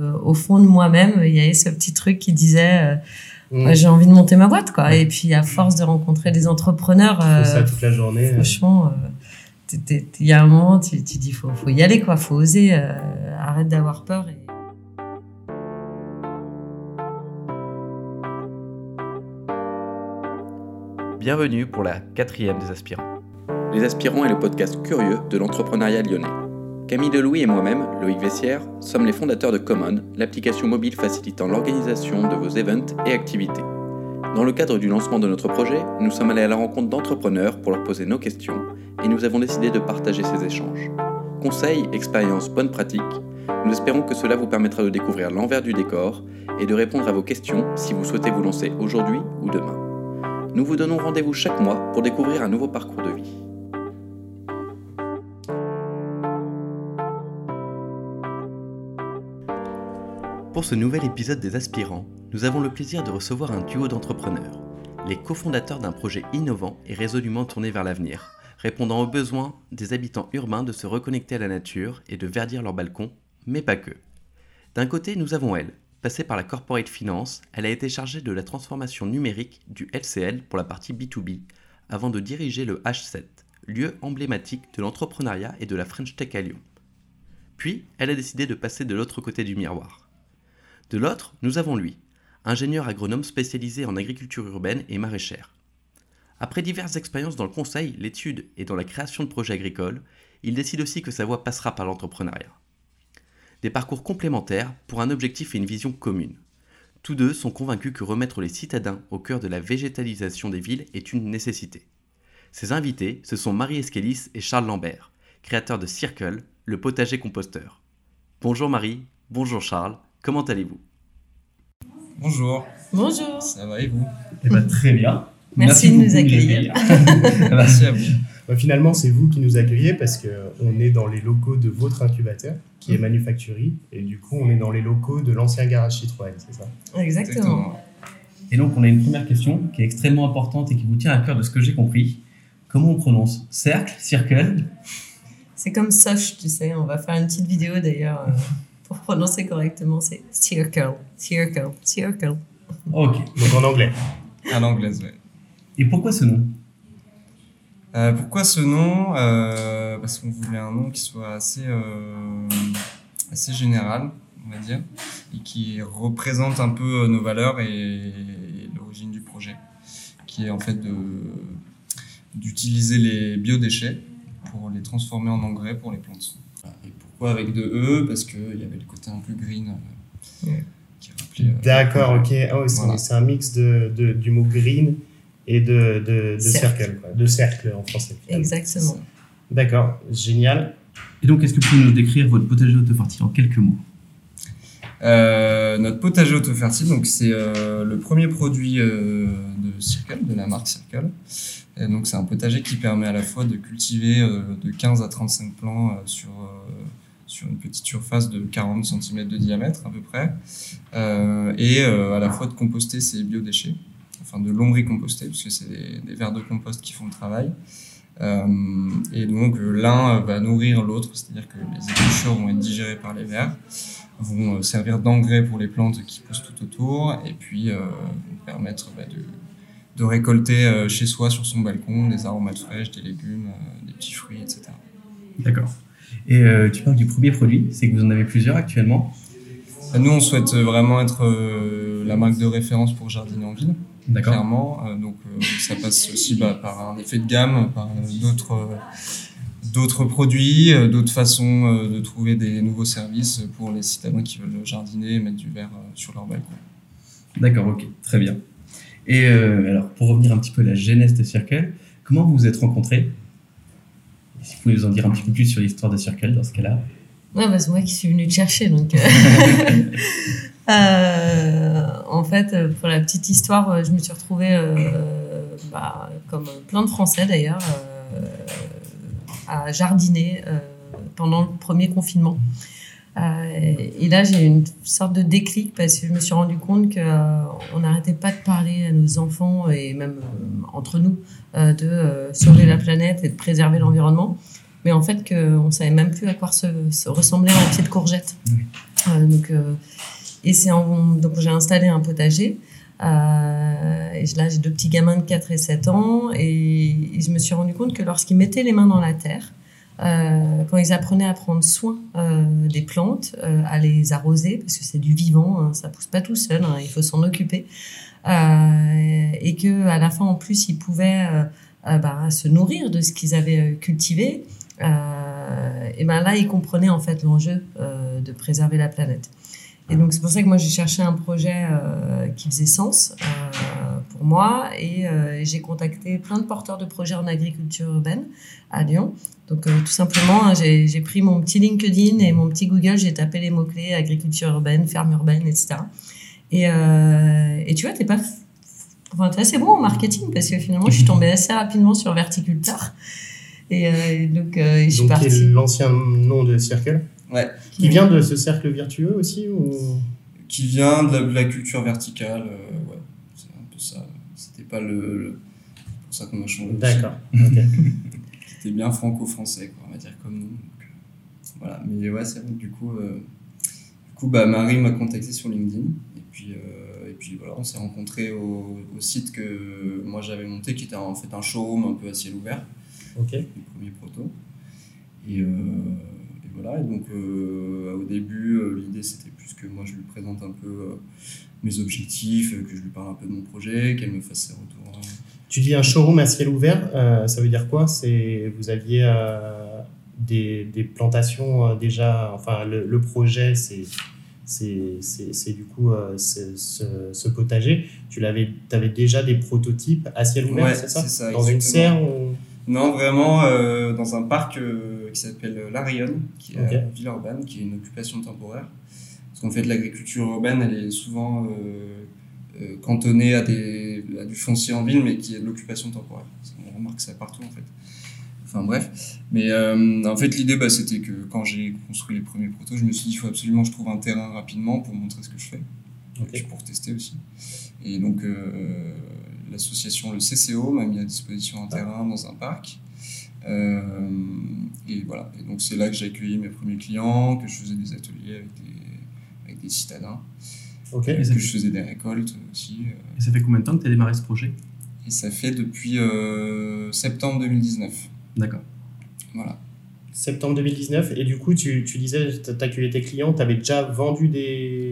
au fond de moi-même, il y avait ce petit truc qui disait mm. j'ai envie de monter ma boîte, quoi. Et puis, à force de rencontrer des entrepreneurs, ça toute la journée. Franchement, il y a un moment, tu, tu dis faut, faut y aller, quoi. Faut oser. arrête d'avoir peur. Et... Bienvenue pour la quatrième des aspirants. Les aspirants est le podcast curieux de l'entrepreneuriat lyonnais. Camille Delouis et moi-même, Loïc Vessière, sommes les fondateurs de Common, l'application mobile facilitant l'organisation de vos events et activités. Dans le cadre du lancement de notre projet, nous sommes allés à la rencontre d'entrepreneurs pour leur poser nos questions et nous avons décidé de partager ces échanges. Conseils, expériences, bonnes pratiques, nous espérons que cela vous permettra de découvrir l'envers du décor et de répondre à vos questions si vous souhaitez vous lancer aujourd'hui ou demain nous vous donnons rendez-vous chaque mois pour découvrir un nouveau parcours de vie. Pour ce nouvel épisode des Aspirants, nous avons le plaisir de recevoir un duo d'entrepreneurs, les cofondateurs d'un projet innovant et résolument tourné vers l'avenir, répondant aux besoins des habitants urbains de se reconnecter à la nature et de verdir leurs balcons, mais pas que. D'un côté, nous avons elle, Passée par la corporate finance, elle a été chargée de la transformation numérique du LCL pour la partie B2B, avant de diriger le H7, lieu emblématique de l'entrepreneuriat et de la French Tech à Lyon. Puis, elle a décidé de passer de l'autre côté du miroir. De l'autre, nous avons lui, ingénieur agronome spécialisé en agriculture urbaine et maraîchère. Après diverses expériences dans le conseil, l'étude et dans la création de projets agricoles, il décide aussi que sa voie passera par l'entrepreneuriat des parcours complémentaires pour un objectif et une vision commune. Tous deux sont convaincus que remettre les citadins au cœur de la végétalisation des villes est une nécessité. Ces invités, ce sont Marie Esquelis et Charles Lambert, créateurs de Circle, le potager composteur. Bonjour Marie, bonjour Charles, comment allez-vous? Bonjour. Bonjour. Ça va et vous? Eh bien très bien. Merci, de nous accueillir. Merci à vous. Bah, finalement, c'est vous qui nous accueillez parce qu'on est dans les locaux de votre incubateur qui est mmh. Manufacturing et du coup, on est dans les locaux de l'ancien garage Citroën, c'est ça? Exactement. Et donc, on a une première question qui est extrêmement importante et qui vous tient à cœur de ce que j'ai compris. Comment on prononce? Cercle? Circle? C'est comme Soch, tu sais. On va faire une petite vidéo d'ailleurs euh, pour prononcer correctement. C'est Circle, Circle, Circle. Ok. Donc en anglais. En anglais, oui. Et pourquoi ce nom? Euh, pourquoi ce nom? Euh, Parce qu'on voulait un nom qui soit assez, euh, assez général, on va dire, et qui représente un peu nos valeurs et, l'origine du projet, qui est en fait d'utiliser les biodéchets pour les transformer en engrais pour les plantes. Pourquoi avec deux E Parce qu'il y avait le côté un peu green. qui rappelait, D'accord, ok. Oh, c'est un mix de, de, du mot green et de, de, de cercle. quoi. de cercle en français. Exactement. D'accord, génial. Et donc, est-ce que vous pouvez nous décrire votre potager autofertile en quelques mots? Euh, Notre potager autofertile, donc c'est euh, le premier produit euh, de Circle, de la marque Circle. Et donc, c'est un potager qui permet à la fois de cultiver de 15 à 35 plants sur sur une petite surface de 40 cm de diamètre à peu près, et à la fois de composter ses biodéchets enfin de lombricomposter, parce que c'est des, des, vers de compost qui font le travail. Euh, et donc euh, l'un va nourrir l'autre, c'est-à-dire que les épluchures vont être digérées par les vers, vont euh, servir d'engrais pour les plantes qui poussent tout autour, et puis vont permettre bah, de, de, récolter chez soi, sur son balcon, des aromates fraîches, des légumes, des petits fruits, etc. D'accord. Et tu parles du premier produit, c'est que vous en avez plusieurs actuellement Nous, on souhaite vraiment être la marque de référence pour jardiner en ville clairement. Euh, donc euh, ça passe aussi bah, par un effet de gamme, par euh, d'autres d'autres produits, d'autres façons de trouver des nouveaux services pour les citadins qui veulent jardiner et mettre du verre sur leur balcon. D'accord, ok, très bien. Et alors, pour revenir un petit peu à la genèse de Circle, comment vous vous êtes rencontrés? Si vous pouvez nous en dire un petit peu plus sur l'histoire de Circle dans ce cas-là. Ouais, bah, c'est moi qui suis venue te chercher, donc. Euh, en fait, pour la petite histoire, euh, je me suis retrouvée, euh, bah, comme plein de Français d'ailleurs, à jardiner pendant le premier confinement. Et là, j'ai eu une sorte de déclic parce que je me suis rendu compte qu'on n'arrêtait pas de parler à nos enfants et même entre nous de sauver la planète et de préserver l'environnement. mais en fait qu'on ne savait même plus à quoi se, se ressemblait un pied de courgette. Euh, donc, euh, et c'est donc j'ai installé un potager. Euh, et là, j'ai deux petits gamins de 4 et 7 ans. Et, et je me suis rendu compte que lorsqu'ils mettaient les mains dans la terre, euh, quand ils apprenaient à prendre soin euh, des plantes, euh, à les arroser, parce que c'est du vivant, hein, ça pousse pas tout seul, hein, il faut s'en occuper. Et que à la fin, en plus, ils pouvaient bah, se nourrir de ce qu'ils avaient cultivé. Et ben là, ils comprenaient en fait l'enjeu de préserver la planète. Et donc c'est pour ça que moi j'ai cherché un projet qui faisait sens pour moi et euh, j'ai contacté plein de porteurs de projets en agriculture urbaine à Lyon. Donc euh, tout simplement, hein, j'ai pris mon petit LinkedIn et mon petit Google, j'ai tapé les mots-clés agriculture urbaine, ferme urbaine, etc. Et, euh, et tu vois, t'es pas... Enfin, t'es assez bon en marketing parce que finalement, je suis tombée assez rapidement sur Verticulteur. Et euh, donc, euh, je suis Donc, qui est partie. l'ancien nom de Circle. Ouais. Qui vient de ce cercle vertueux aussi ou... Qui vient de la, de la culture verticale. euh, ouais, c'est un peu ça. C'était pas le. le- pour ça qu'on a changé. D'accord. C'était bien franco-français, quoi, on va dire comme nous. Donc, euh, voilà. Mais ouais, c'est vrai que du coup, euh, du coup bah, Marie m'a contacté sur LinkedIn. Et puis, euh, et puis voilà, on s'est rencontrés au, au site que moi j'avais monté, qui était en fait un showroom un peu à ciel ouvert. Ok. les premiers protos. Et, euh, et voilà, et donc au début, l'idée c'était plus que moi je lui présente un peu mes objectifs, euh, que je lui parle un peu de mon projet, qu'elle me fasse ses retours. hein. Tu dis un showroom à ciel ouvert, euh, ça veut dire quoi? C'est vous aviez euh, des, des plantations euh, déjà, enfin le, le projet c'est c'est du coup ce, ce potager. Tu l'avais, avais déjà des prototypes à ciel ouvert, Ouais, c'est ça, Dans une serre ou... Non, vraiment dans un parc qui s'appelle l'Arion, qui est Ok. à Villeurbanne, qui est une occupation temporaire. Qu'en fait, l'agriculture urbaine, elle est souvent euh, euh, cantonnée à, des, à du foncier en ville, mais qui est de l'occupation temporaire. On remarque ça partout, en fait. Enfin bref. Mais euh, en fait, l'idée, bah, c'était que quand j'ai construit les premiers protos, je me suis dit, il faut absolument que je trouve un terrain rapidement pour montrer ce que je fais. Et puis pour tester aussi. Et donc, euh, l'association, le CCO, m'a mis à disposition un terrain dans un parc. Euh, et voilà. Et donc, c'est là que j'ai accueilli mes premiers clients, que je faisais des ateliers avec des, des citadins, Ok. Et ça que fait- je faisais des récoltes aussi. euh. Et ça fait combien de temps que tu as démarré ce projet? Et ça fait depuis euh, septembre 2019. D'accord. Voilà. Septembre 2019, et du coup, tu, tu disais, tu accueillis tes clients, tu avais déjà vendu des.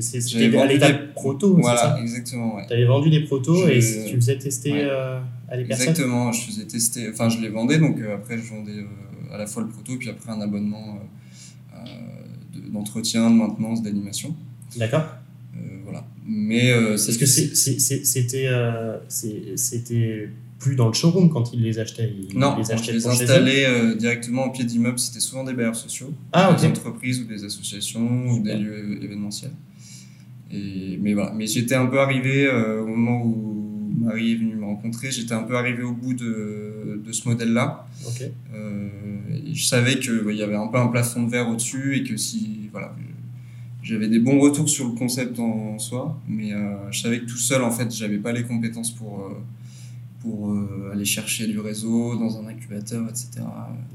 C'était à vendu l'état des- proto, Voilà, ça? exactement. Ouais. Tu avais vendu des protos Je- et tu faisais tester Ouais. euh, à des personnes? Exactement, je faisais tester, enfin je les vendais, donc euh, après je vendais euh, à la fois le proto, puis après un abonnement de- d'entretien, de maintenance, d'animation. D'accord Euh, voilà. Mais euh, Parce que c'était euh, c'était plus dans le showroom quand ils les achetaient. Ils Non, les achetaient les installais directement au pied d'immeubles, c'était souvent des bailleurs sociaux, Ah, des entreprises ou des associations ou des lieux événementiels. Et, mais voilà, mais j'étais un peu arrivé euh, au moment où Marie est venue me rencontrer, j'étais un peu arrivé au bout de, de ce modèle-là. Euh, je savais qu'il y avait un peu un plafond de verre au-dessus et que si voilà, j'avais des bons retours sur le concept en soi, mais euh, je savais que tout seul en fait, j'avais pas les compétences pour euh, pour euh, aller chercher du réseau dans un incubateur, etc.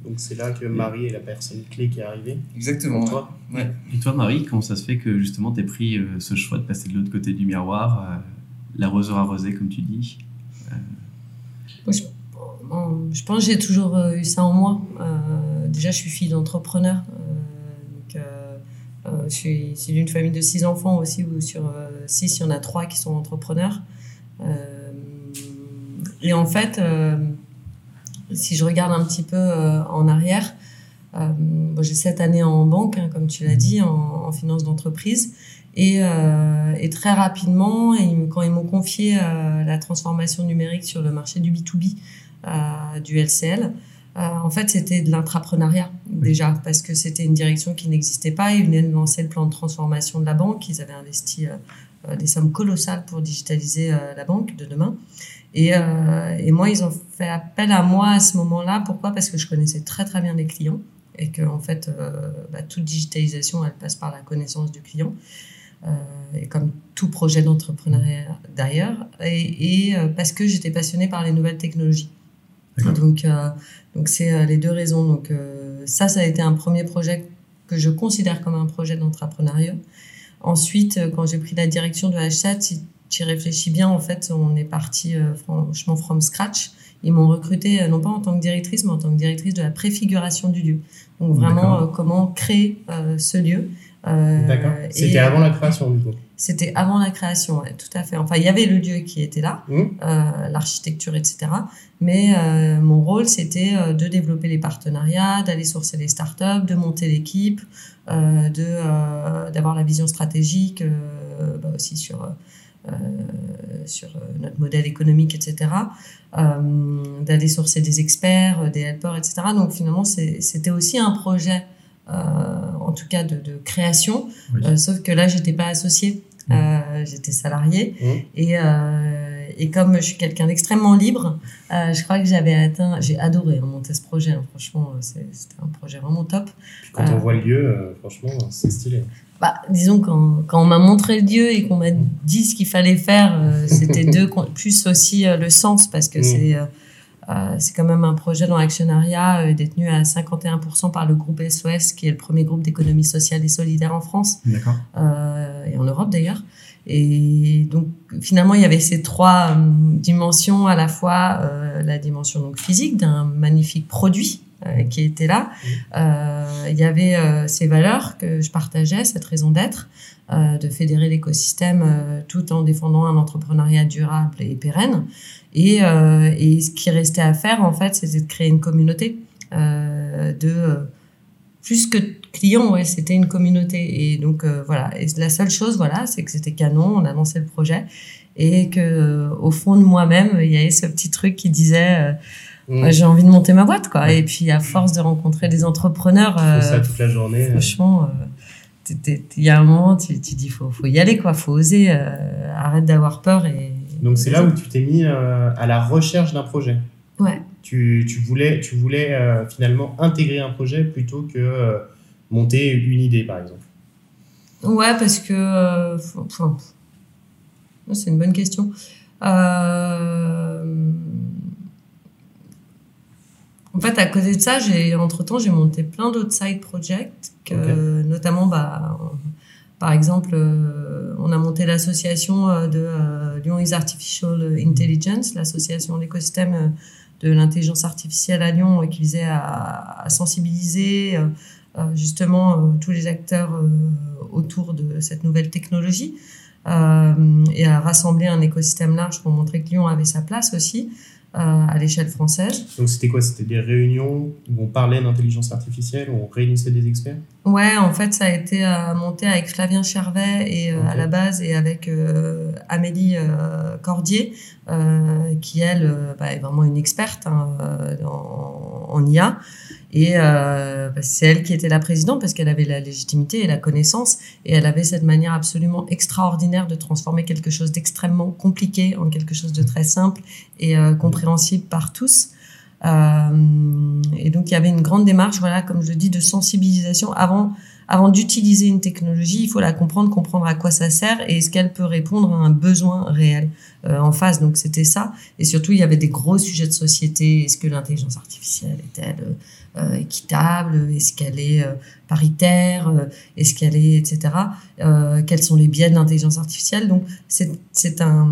Donc c'est là que Marie est la personne clé qui est arrivée. Exactement. Ouais. toi Ouais. Et toi, Marie, comment ça se fait que justement tu pris euh, ce choix de passer de l'autre côté du miroir, euh, l'arroseur arrosé, comme tu dis je, pense que j'ai toujours euh, eu ça en moi. Euh, déjà, je suis fille d'entrepreneur. Euh, donc, je suis d'une famille de six enfants aussi, où sur six, il y en a trois qui sont entrepreneurs. Et en fait, si je regarde un petit peu en arrière, j'ai sept années en banque, hein, comme tu l'as dit, en, finance d'entreprise. Et, très rapidement, quand ils m'ont confié la transformation numérique sur le marché du B2B, euh, du LCL, euh, en fait, c'était de l'intrapreneuriat déjà, parce que c'était une direction qui n'existait pas. Ils venaient de lancer le plan de transformation de la banque. Ils avaient investi euh, euh, des sommes colossales pour digitaliser la banque de demain. Et, euh, et moi, ils ont fait appel à moi à ce moment-là. Pourquoi? Parce que je connaissais très très bien les clients et que en fait, euh, bah, toute digitalisation, elle passe par la connaissance du client. Euh, et comme tout projet d'entrepreneuriat d'ailleurs, et, et parce que j'étais passionnée par les nouvelles technologies. Donc, euh, donc c'est euh, les deux raisons. Donc, euh, ça, ça a été un premier projet que je considère comme un projet d'entrepreneuriat. Ensuite, euh, quand j'ai pris la direction de H7, si tu y réfléchis bien, en fait, on est parti franchement from scratch. Ils m'ont recruté euh, non pas en tant que directrice, mais en tant que directrice de la préfiguration du lieu. Donc vraiment, comment créer ce lieu. D'accord. C'était avant la création, du coup. C'était avant la création, ouais, tout à fait. Enfin, il y avait le lieu qui était là, Hum, euh, l'architecture, etc. Mais euh, mon rôle, c'était euh, de développer les partenariats, d'aller sourcer les startups, de monter l'équipe, euh, de d'avoir la vision stratégique bah aussi sur sur notre modèle économique, etc. D'aller sourcer des experts, des helpers, etc. Donc finalement, c'était aussi un projet, euh, en tout cas de, de création, Oui. euh, sauf que là, j'étais pas associée, Mmh. euh, j'étais salariée. hum. Et, euh, et comme je suis quelqu'un d'extrêmement libre, euh, je crois que j'avais atteint, j'ai adoré monter ce projet, hein, franchement, c'était un projet vraiment top. Puis quand on voit le lieu, franchement, c'est stylé. Bah, disons, quand, quand on m'a montré le lieu et qu'on m'a dit ce qu'il fallait faire, c'était deux, plus aussi le sens, parce que Mm. c'est c'est quand même un projet dont l'actionnariat euh, est détenu à 51% par le groupe SOS, qui est le premier groupe d'économie sociale et solidaire en France. Euh, et en Europe d'ailleurs. Et donc finalement, il y avait ces trois euh, dimensions, à la fois euh, la dimension donc physique d'un magnifique produit euh, qui était là. Euh, il y avait euh, ces valeurs que je partageais, cette raison d'être, euh, de fédérer l'écosystème euh, tout en défendant un entrepreneuriat durable et pérenne. Et, euh, et ce qui restait à faire, en fait, c'était de créer une communauté euh, de euh, plus que clients, ouais, c'était une communauté. Et donc euh, voilà. Et la seule chose, voilà, c'est que c'était canon. On a lancé le projet et que au fond de moi-même, il y avait ce petit truc qui disait. Ouais, j'ai envie de monter ma boîte, quoi. Et puis à force de rencontrer des entrepreneurs, ça toute la journée. franchement, il y a un moment, tu, tu dis faut, faut y aller, quoi. Faut oser. arrête d'avoir peur et. Donc c'est là où tu t'es mis euh, à la recherche d'un projet. Ouais. Tu, tu voulais, tu voulais euh, finalement intégrer un projet plutôt que euh, monter une idée, par exemple. Ouais, parce que. enfin, c'est une bonne question. En fait, à côté de ça, j'ai entre temps j'ai monté plein d'autres side projects, que, notamment, bah, par exemple, euh, on a monté l'association euh, de euh, Lyon is Artificial Intelligence, l'association d'écosystème euh, de l'intelligence artificielle à Lyon, qui visait à, à sensibiliser justement tous les acteurs autour de cette nouvelle technologie et à rassembler un écosystème large pour montrer que Lyon avait sa place aussi à l'échelle française. Donc c'était quoi? C'était des réunions où on parlait d'intelligence artificielle, où on réunissait des experts? Ouais, en fait, ça a été euh, monté avec Flavien Chervet et euh, à la base et avec euh, Amélie euh, Cordier, qui elle bah, est vraiment une experte hein, en, en IA. Et euh, bah, c'est elle qui était la présidente parce qu'elle avait la légitimité et la connaissance et elle avait cette manière absolument extraordinaire de transformer quelque chose d'extrêmement compliqué en quelque chose de très simple et euh, compréhensible par tous. Euh, et donc il y avait une grande démarche, voilà, comme je le dis, de sensibilisation avant avant d'utiliser une technologie, il faut la comprendre, comprendre à quoi ça sert et est-ce qu'elle peut répondre à un besoin réel euh, en face. Donc c'était ça. Et surtout, il y avait des gros sujets de société. Est-ce que l'intelligence artificielle est-elle euh, équitable Est-ce qu'elle est euh, paritaire Euh, Est-ce qu'elle est, etc. Euh, quels sont les biais de l'intelligence artificielle Donc c'est un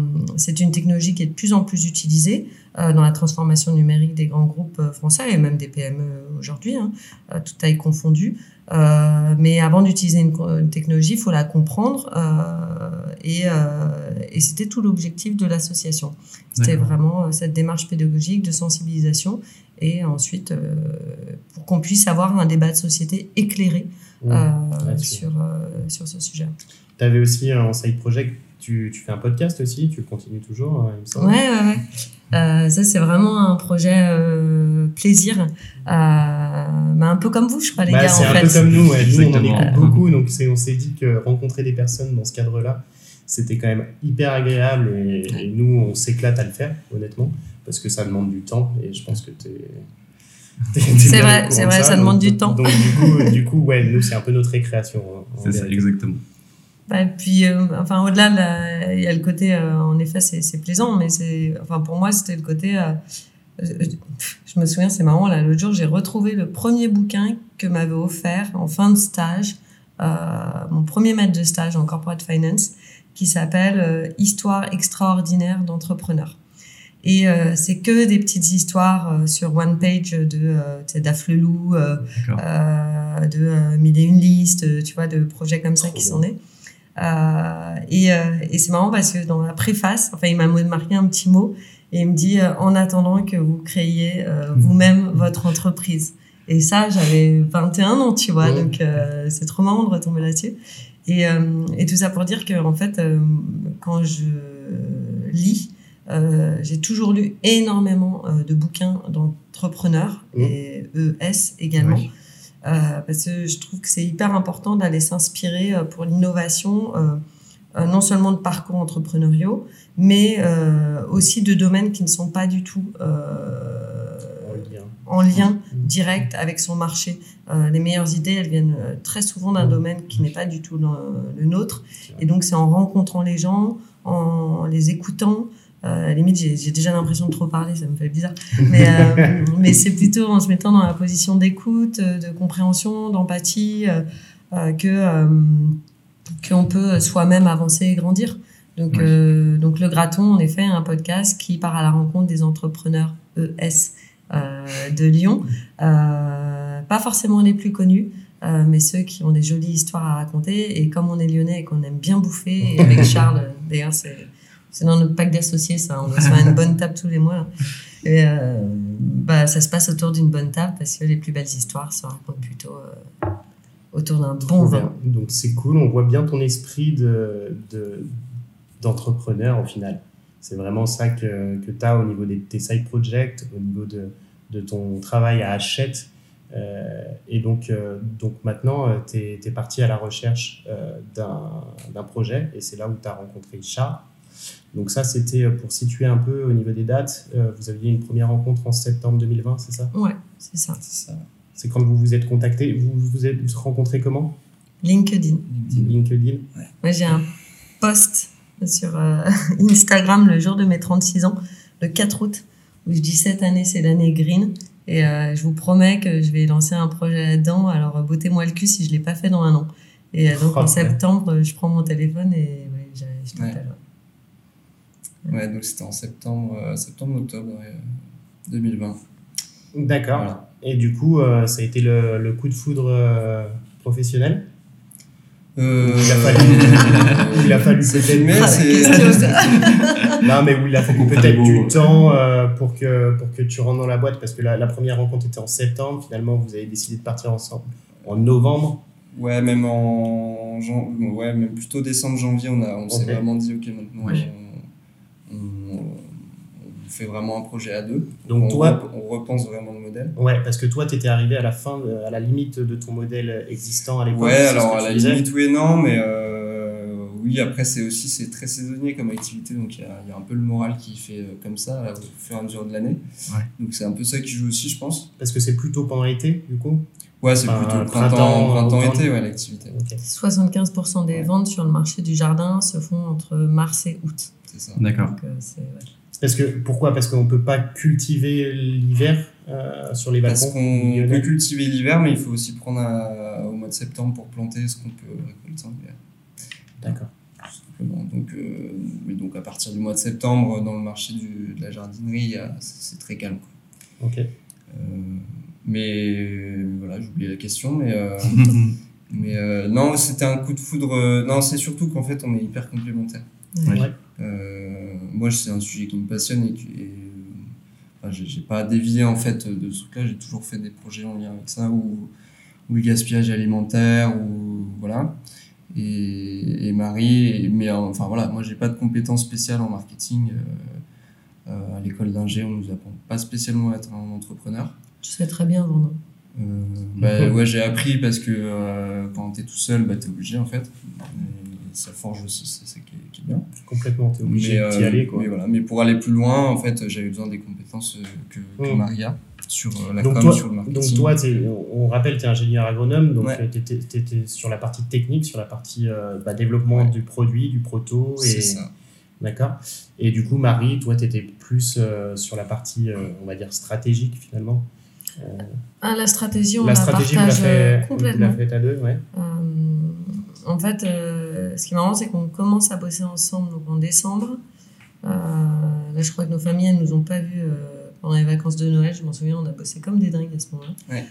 une technologie qui est de plus en plus utilisée euh, dans la transformation numérique des grands groupes euh, français et même des PME aujourd'hui, hein, euh, toute taille confondue. Euh, mais avant d'utiliser une, technologie, il faut la comprendre euh, et, euh, et c'était tout l'objectif de l'association. C'était vraiment euh, cette démarche pédagogique de sensibilisation et ensuite euh, pour qu'on puisse avoir un débat de société éclairé Mmh. euh, sur, euh, sur ce sujet. Tu avais aussi un side project, tu, tu fais un podcast aussi, tu continues toujours, il me semble. Ouais, ouais, ouais. Ça, c'est vraiment un projet plaisir. Bah, un peu comme vous, je crois, les Bah, gars, c'est en un fait. peu comme nous, ouais. nous on en écoute beaucoup, donc on s'est dit que rencontrer des personnes dans ce cadre-là, c'était quand même hyper agréable et, et nous on s'éclate à le faire, honnêtement, parce que ça demande du temps et je pense que tu es. C'est vrai, c'est vrai, ça demande du temps. Donc du coup, du coup, ouais, nous c'est un peu notre récréation. hein, C'est ça, exactement. Bah, puis, euh, enfin, au-delà, il y a le côté, euh, en effet, c'est plaisant, mais c'est, enfin, pour moi, c'était le côté, euh, je me souviens, c'est marrant, là, l'autre jour, j'ai retrouvé le premier bouquin que m'avait offert en fin de stage, euh, mon premier maître de stage en corporate finance, qui s'appelle euh, Histoire extraordinaire d'entrepreneurs. Et euh, c'est que des petites histoires euh, sur one page de euh, euh, de mille et une listes, tu vois, de projets comme ça Trop qui nés. Euh, et et c'est marrant parce que dans la préface, enfin, il m'a marqué un petit mot et il me dit en attendant que vous créiez euh, vous-même votre entreprise. Et ça, j'avais 21 ans, tu vois, Ouais. donc euh, c'est trop marrant de retomber là-dessus. Et, euh, et tout ça pour dire que en fait, euh, quand je lis, euh, j'ai toujours lu énormément euh, de bouquins d'entrepreneurs Mmh. et ES également. Euh, parce que je trouve que c'est hyper important d'aller s'inspirer pour l'innovation, non seulement de parcours entrepreneuriaux, mais aussi de domaines qui ne sont pas du tout En lien. en lien Mhm. direct avec son marché. Euh, les meilleures idées, elles viennent très souvent d'un Mhm. domaine qui n'est pas du tout le, le nôtre. Et donc, c'est en rencontrant les gens, en les écoutant. Euh, limite, j'ai déjà l'impression de trop parler, ça me fait bizarre. Mais, euh, mais c'est plutôt en se mettant dans la position d'écoute, euh, de compréhension, d'empathie, euh, que qu'on peut soi-même avancer et grandir. Donc, Oui. donc le Graton, en effet, un podcast qui part à la rencontre des entrepreneurs ES de Lyon. Pas forcément les plus connus, mais ceux qui ont des jolies histoires à raconter. Et comme on est lyonnais et qu'on aime bien bouffer, et avec Charles, d'ailleurs, c'est c'est dans notre pack d'associés, ça. On va se faire une bonne table tous les mois. là. Et euh, bah, ça se passe autour d'une bonne table parce que les plus belles histoires se racontent plutôt euh, autour d'un bon vin. Donc c'est cool, on voit bien ton esprit de, de- d'entrepreneur au final. C'est vraiment ça que, que tu as au niveau des, tes side projects, au niveau de, de ton travail à Hachette. Euh, et donc, donc maintenant, tu es, parti à la recherche d'un, d'un projet et c'est là où tu as rencontré Charles. Donc ça, c'était pour situer un peu au niveau des dates. Euh, vous aviez une première rencontre en septembre 2020, c'est ça? Ouais, c'est ça. C'est ça. C'est quand vous vous êtes contacté. Vous vous êtes rencontrés comment? LinkedIn. LinkedIn Moi, j'ai un post sur euh, Instagram le jour de mes 36 ans, le 4 août, où je dis cette année, c'est l'année green. Et euh, je vous promets que je vais lancer un projet là-dedans. Alors, euh, bottez-moi le cul si je ne l'ai pas fait dans un an. Et euh, donc, Oh, en ouais. septembre, je prends mon téléphone et ouais, je, je t'appelle. Ouais, donc c'était en septembre, euh, septembre-octobre ouais, euh, 2020. D'accord. Voilà. Et du coup, euh, ça a été le, le coup de foudre euh, professionnel? Euh, Il a fallu- il a fallu C'est peut-être-. Non, mais où il a fallu peut-être du temps euh, pour, que, pour que tu rentres dans la boîte, parce que la, la première rencontre était en septembre, finalement, vous avez décidé de partir ensemble en novembre. Ouais, même en jan- ouais, même plutôt décembre, janvier, on, a, on s'est vraiment dit, ok, maintenant, on fait vraiment un projet à deux. Donc on, toi, rep- on repense vraiment le modèle. ouais, parce que toi, tu étais arrivé à la fin, de- à la limite de ton modèle existant à l'époque. Ouais, alors à la disais. limite, oui et non, mais euh, oui, après, c'est aussi c'est très saisonnier comme activité, donc il y a, il y a un peu le moral qui fait euh, comme ça là, au fur et à mesure de l'année. Ouais. Donc c'est un peu ça qui joue aussi, je pense. Parce que c'est plutôt pendant l'été, du coup? Ouais, c'est Enfin, plutôt printemps, printemps, printemps, été, ouais, l'activité. Ok. 75% des Ouais. ventes sur le marché du jardin se font entre mars et août. C'est ça. D'accord. Donc, euh, c'est, ouais. Parce que, pourquoi? Parce qu'on ne peut pas cultiver l'hiver euh, sur les Parce balcons qu'on lyonnais peut cultiver l'hiver, mais il faut aussi prendre à- au mois de septembre pour planter ce qu'on peut récolter en hiver. D'accord. Donc, euh, mais donc à partir du mois de septembre, dans le marché du, de la jardinerie, c'est c'est très calme. quoi. Ok. Euh, mais voilà, j'ai oublié la question, mais, euh, mais euh, non, c'était un coup de foudre. euh, non, c'est surtout qu'en fait, on est hyper complémentaires. Ouais. Ouais. Euh, moi, c'est un sujet qui me passionne et, qui- et, euh, enfin, j'ai pas dévié en fait de ce truc-là. J'ai toujours fait des projets en lien avec ça ou, ou le gaspillage alimentaire ou voilà. Et, et Marie, et- mais euh, enfin voilà, moi j'ai pas de compétences spéciales en marketing. euh, euh, à l'école d'ingé, on nous apprend pas spécialement à être un entrepreneur. Tu sais très bien vendre. Euh, bah, ouais, j'ai appris parce que euh, quand t'es tout seul, bah, t'es obligé en fait. Et ça forge aussi, c'est ça qui est, qui est bien. Complètement, tu es obligé Mais, d'y euh, aller. Quoi. mais voilà. mais pour aller plus loin, en fait, j'avais besoin des compétences euh, que, que Mm. Maria sur euh, la Donc com, toi, sur le marketing. donc toi, t'es- on on rappelle, tu es ingénieur agronome, donc Ouais. tu étais, sur la partie technique, sur la partie euh, bah, développement Ouais. du produit, du proto, c'est et, ça. D'accord. Et du coup, Marie, toi, tu étais plus euh, sur la partie, euh, on va dire, stratégique finalement. Ah, la stratégie, on la la, stratégie, vous la vous complètement. la faites à deux, ouais. Euh, en fait, euh, ce qui est marrant, c'est qu'on commence à bosser ensemble donc en décembre. Euh, là, je crois que nos familles, elles nous ont pas vus euh, pendant les vacances de Noël. Je m'en souviens, on a bossé comme des dingues à ce moment-là. Ouais.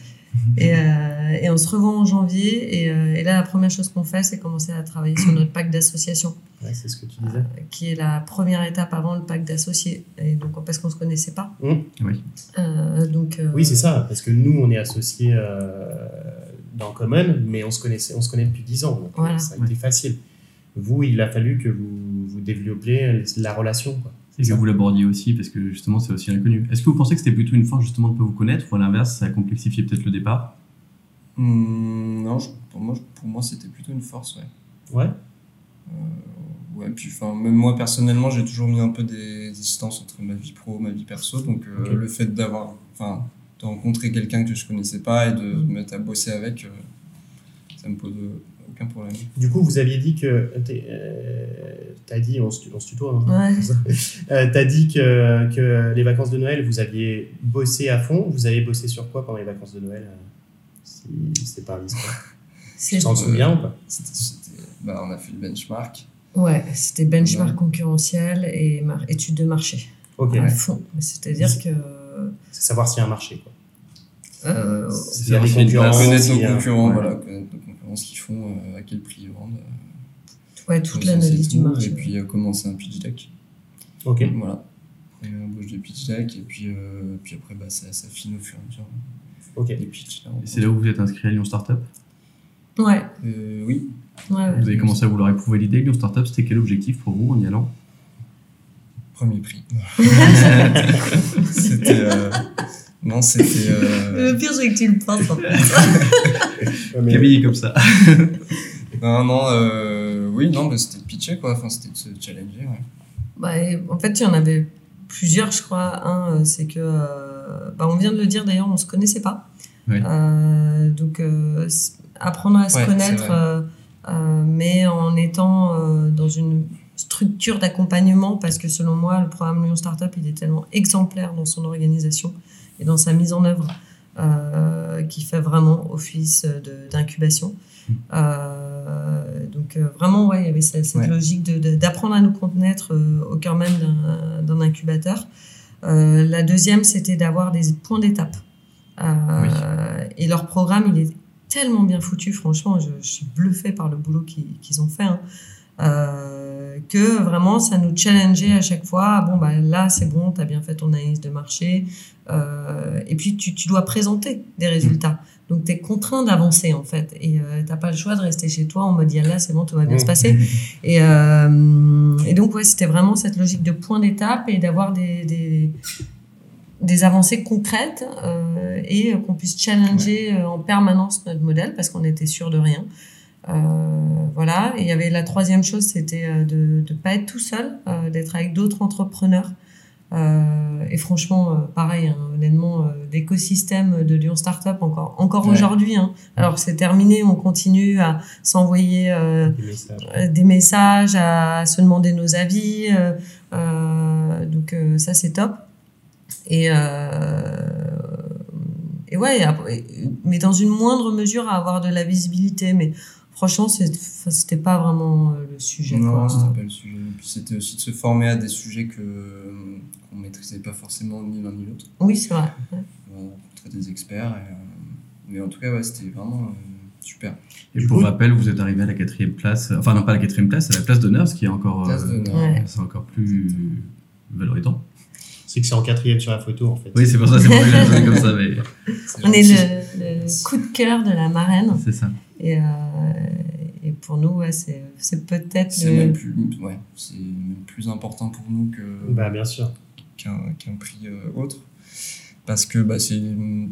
Et, euh, et on se revoit en janvier. Et, euh, et là, la première chose qu'on fait, c'est commencer à travailler sur notre pacte d'association, Ouais, c'est ce que tu disais. qui est la première étape avant le pacte d'associés. Et donc, parce qu'on se connaissait pas. Mmh. Oui. Euh, donc, euh, Oui, c'est ça, parce que nous, on est associés euh, dans Common, mais on se, connaissait, on se connaît depuis 10 ans, donc euh, Voilà. ça a été facile. Vous, il a fallu que vous, vous développiez la relation. Quoi. Et que vous l'abordiez aussi, parce que justement, c'est aussi inconnu. Est-ce que vous pensez que c'était plutôt une force justement de ne pas vous connaître, ou à l'inverse, ça a complexifié peut-être le départ? Hmm, non, je- pour moi, pour moi c'était plutôt une force, ouais. Ouais, Ouais, puis enfin, même moi personnellement, j'ai toujours mis un peu des distances entre ma vie pro, ma vie perso. Donc euh, le fait d'avoir, enfin, de rencontrer quelqu'un que je connaissais pas et de Mm. me mettre à bosser avec, euh, ça me pose euh, aucun problème. Du coup, vous aviez dit que. Euh, T'as dit, on se, on se tutoie, hein. Ouais. T'as dit que, que les vacances de Noël, vous aviez bossé à fond. Vous avez bossé sur quoi pendant les vacances de Noël Si c'est pas c'est Tu t'en souviens ou pas bah, on a fait le benchmark. Ouais, c'était benchmark Ouais. concurrentiel et mar- étude de marché Ok, à fond. C'est-à-dire que savoir s'il y a un marché. Quoi. euh, c'est concurrents. connaître nos a- concurrents, ouais. voilà, connaître nos concurrents, ce qu'ils font, euh, à quel prix ils vendent. euh, ouais, toute l'analyse du marché. Et puis euh, commencer un pitch deck. Ok. Voilà. Première embauche de pitch deck, et puis, euh, puis après, bah, ça, ça fine au fur et à mesure. Ok. Les pitchs, là, on Et c'est là où vous êtes inscrit à Lyon Startup? Ouais, Euh, oui, ouais, ouais. Vous avez commencé à vouloir éprouver l'idée. Lyon Startup, c'était quel objectif pour vous en y allant? Premier prix. c'était. euh, Non, c'était. euh, Le pire, c'est que tu le penses. en fait. Camille est comme ça. Non, non, euh, oui, non, mais c'était de pitcher, quoi. Enfin, c'était de se challenger, ouais. Bah, et en fait, il y en avait plusieurs, je crois. Un, euh, c'est que, euh, bah, on vient de le dire d'ailleurs, on se connaissait pas. Oui. Euh, donc, euh, apprendre à se Ouais, connaître, euh, euh, mais en étant euh, dans une structure d'accompagnement, parce que selon moi, le programme Lyon Startup, il est tellement exemplaire dans son organisation et dans sa mise en œuvre, euh, qui fait vraiment office d'incubation. Euh, donc euh, vraiment, ouais, il y avait cette, cette Ouais. logique d'apprendre à nous connaître euh, au cœur même d'un- incubateur. La deuxième, c'était d'avoir des points d'étape. Et leur programme, il est tellement bien foutu, franchement, je, je suis bluffée par le boulot qu'ils qu'ils ont fait. hein. Que vraiment, ça nous challengeait à chaque fois. Ah Bon, bah, là, c'est bon, tu as bien fait ton analyse de marché. Euh, et puis, tu, tu dois présenter des résultats. Donc, tu es contraint d'avancer, en fait. Et euh, tu pas le choix de rester chez toi en mode, Ah, là, c'est bon, tout va bien se passer. Et, euh, et donc, ouais, c'était vraiment cette logique de point d'étape et d'avoir des, des, des avancées concrètes euh, et qu'on puisse challenger en permanence notre modèle parce qu'on était sûr de rien. Euh, voilà. Et il y avait la troisième chose, c'était euh, de ne pas être tout seul, euh, d'être avec d'autres entrepreneurs. Euh, et franchement, euh, pareil, hein, honnêtement, euh, l'écosystème de Lyon Startup, encore, encore Ouais. aujourd'hui, hein, alors c'est terminé, on continue à s'envoyer euh, Des messages. des messages, à se demander nos avis. euh, euh, donc euh, ça c'est top. Et, euh, et ouais, et mais dans une moindre mesure à avoir de la visibilité. Mais franchement, c'était pas vraiment euh, le sujet. Non, quoi. c'était pas le sujet. Et puis c'était aussi de se former à des sujets que euh, qu'on maîtrisait pas forcément ni l'un ni l'autre. Oui, c'est vrai. Ouais. On rencontrait des experts. et, euh, mais en tout cas, ouais, c'était vraiment euh, super. Et Du pour coup- rappel, vous êtes arrivé à la quatrième place, enfin non pas à la quatrième place, à la place d'honneur, ce qui est encore, Place euh, d'honneur. Ouais. c'est encore plus valorisant. C'est que c'est en quatrième sur la photo, en fait. Oui, c'est pour ça, c'est pour ça que comme ça, mais On est le coup de cœur de la marraine. c'est ça. Et, euh, et pour nous, ouais, c'est c'est peut-être C'est le. même plus, ouais, c'est même plus important pour nous que Bah, bien sûr. qu'un qu'un prix euh, autre. Parce que bah, c'est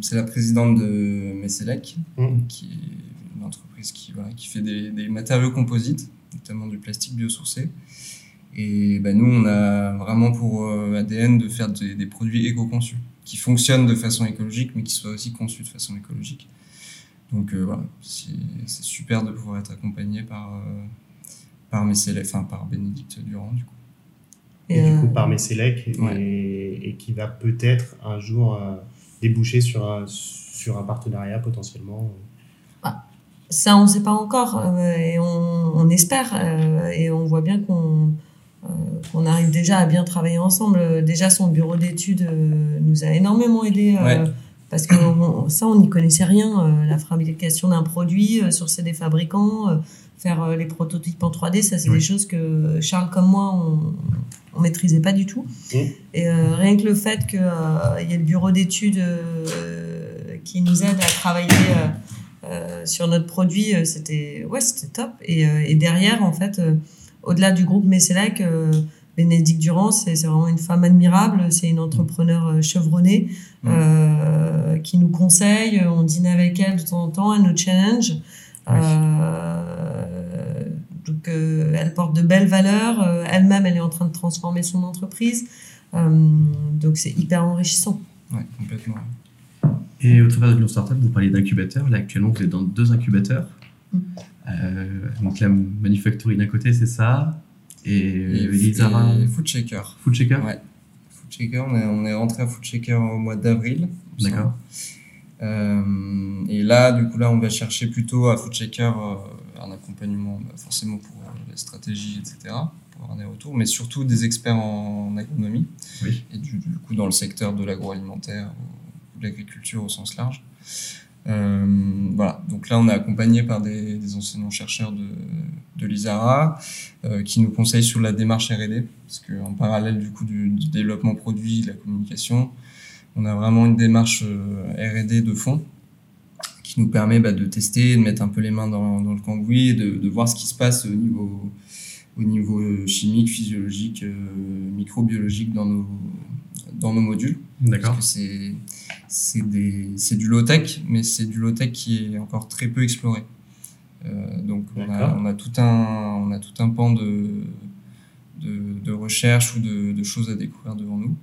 c'est la présidente de Messelec, Mm. qui est une entreprise qui, voilà, qui fait des, des matériaux composites, notamment du plastique biosourcé. Et bah, nous, on a vraiment pour euh, ADN de faire des, des produits éco-conçus, qui fonctionnent de façon écologique, mais qui soient aussi conçus de façon écologique. Donc euh, voilà, c'est c'est super de pouvoir être accompagné par, euh, par Messelec, enfin par Bénédicte Durand, du coup. Et, du coup euh, par Messelec et, Ouais. et qui va peut-être un jour euh, déboucher sur un, sur un partenariat potentiellement. Ça, on ne sait pas encore euh, et on, on espère euh, et on voit bien qu'on euh, arrive déjà à bien travailler ensemble. Déjà, son bureau d'études euh, nous a énormément aidé euh, Ouais. Parce que on- ça, on n'y connaissait rien. euh, la fabrication d'un produit euh, sur CD fabricants, euh, faire les prototypes en 3D, ça, c'est Oui. des choses que Charles comme moi, on on maîtrisait pas du tout. Mm. Et euh, rien que le fait qu'il y ait le bureau d'études euh, qui nous aide à travailler euh, sur notre produit, c'était ouais, c'était top. Et, et derrière, en fait, au-delà du groupe Messelac, euh, Bénédicte Durand, c'est vraiment une femme admirable. C'est une entrepreneure euh, chevronnée euh, qui nous conseille. On dîne avec elle de temps en temps, elle nous challenge. Oui. Euh, donc, euh, elle porte de belles valeurs. Euh, Elle-même, elle est en train de transformer son entreprise. Euh, donc, c'est hyper enrichissant. Ouais, complètement. Et au travers de Lyon Startup, vous parliez d'incubateurs. Là, actuellement, vous êtes dans deux incubateurs. Mm. Euh, donc, la Manufactory d'un côté, c'est ça. Et, Et, et Food Shaker. Food Shaker Ouais. Food Shaker, on est, on est rentré à Food Shaker au mois d'avril. D'accord. Euh, et là, du coup, là, on va chercher plutôt à Food Shaker euh, un accompagnement, bah, forcément pour euh, la stratégie, etc., pour avoir des retours, mais surtout des experts en agronomie Oui. et du, du coup dans le secteur de l'agroalimentaire ou de l'agriculture au sens large. Euh, voilà, donc là on est accompagné par des, des enseignants-chercheurs de, de l'ISARA euh, qui nous conseillent sur la démarche R&D, parce qu'en parallèle du coup du, développement produit, de la communication, on a vraiment une démarche euh, R&D de fond qui nous permet bah, de tester, de mettre un peu les mains dans, le cambouis, de, voir ce qui se passe au niveau, au niveau chimique, physiologique, euh, microbiologique dans nos, dans nos modules. D'accord. C'est du low tech, mais c'est du low tech qui est encore très peu exploré. Euh, donc on a, D'accord. on a tout un on a tout un pan de de, de recherche ou de, de choses à découvrir devant nous.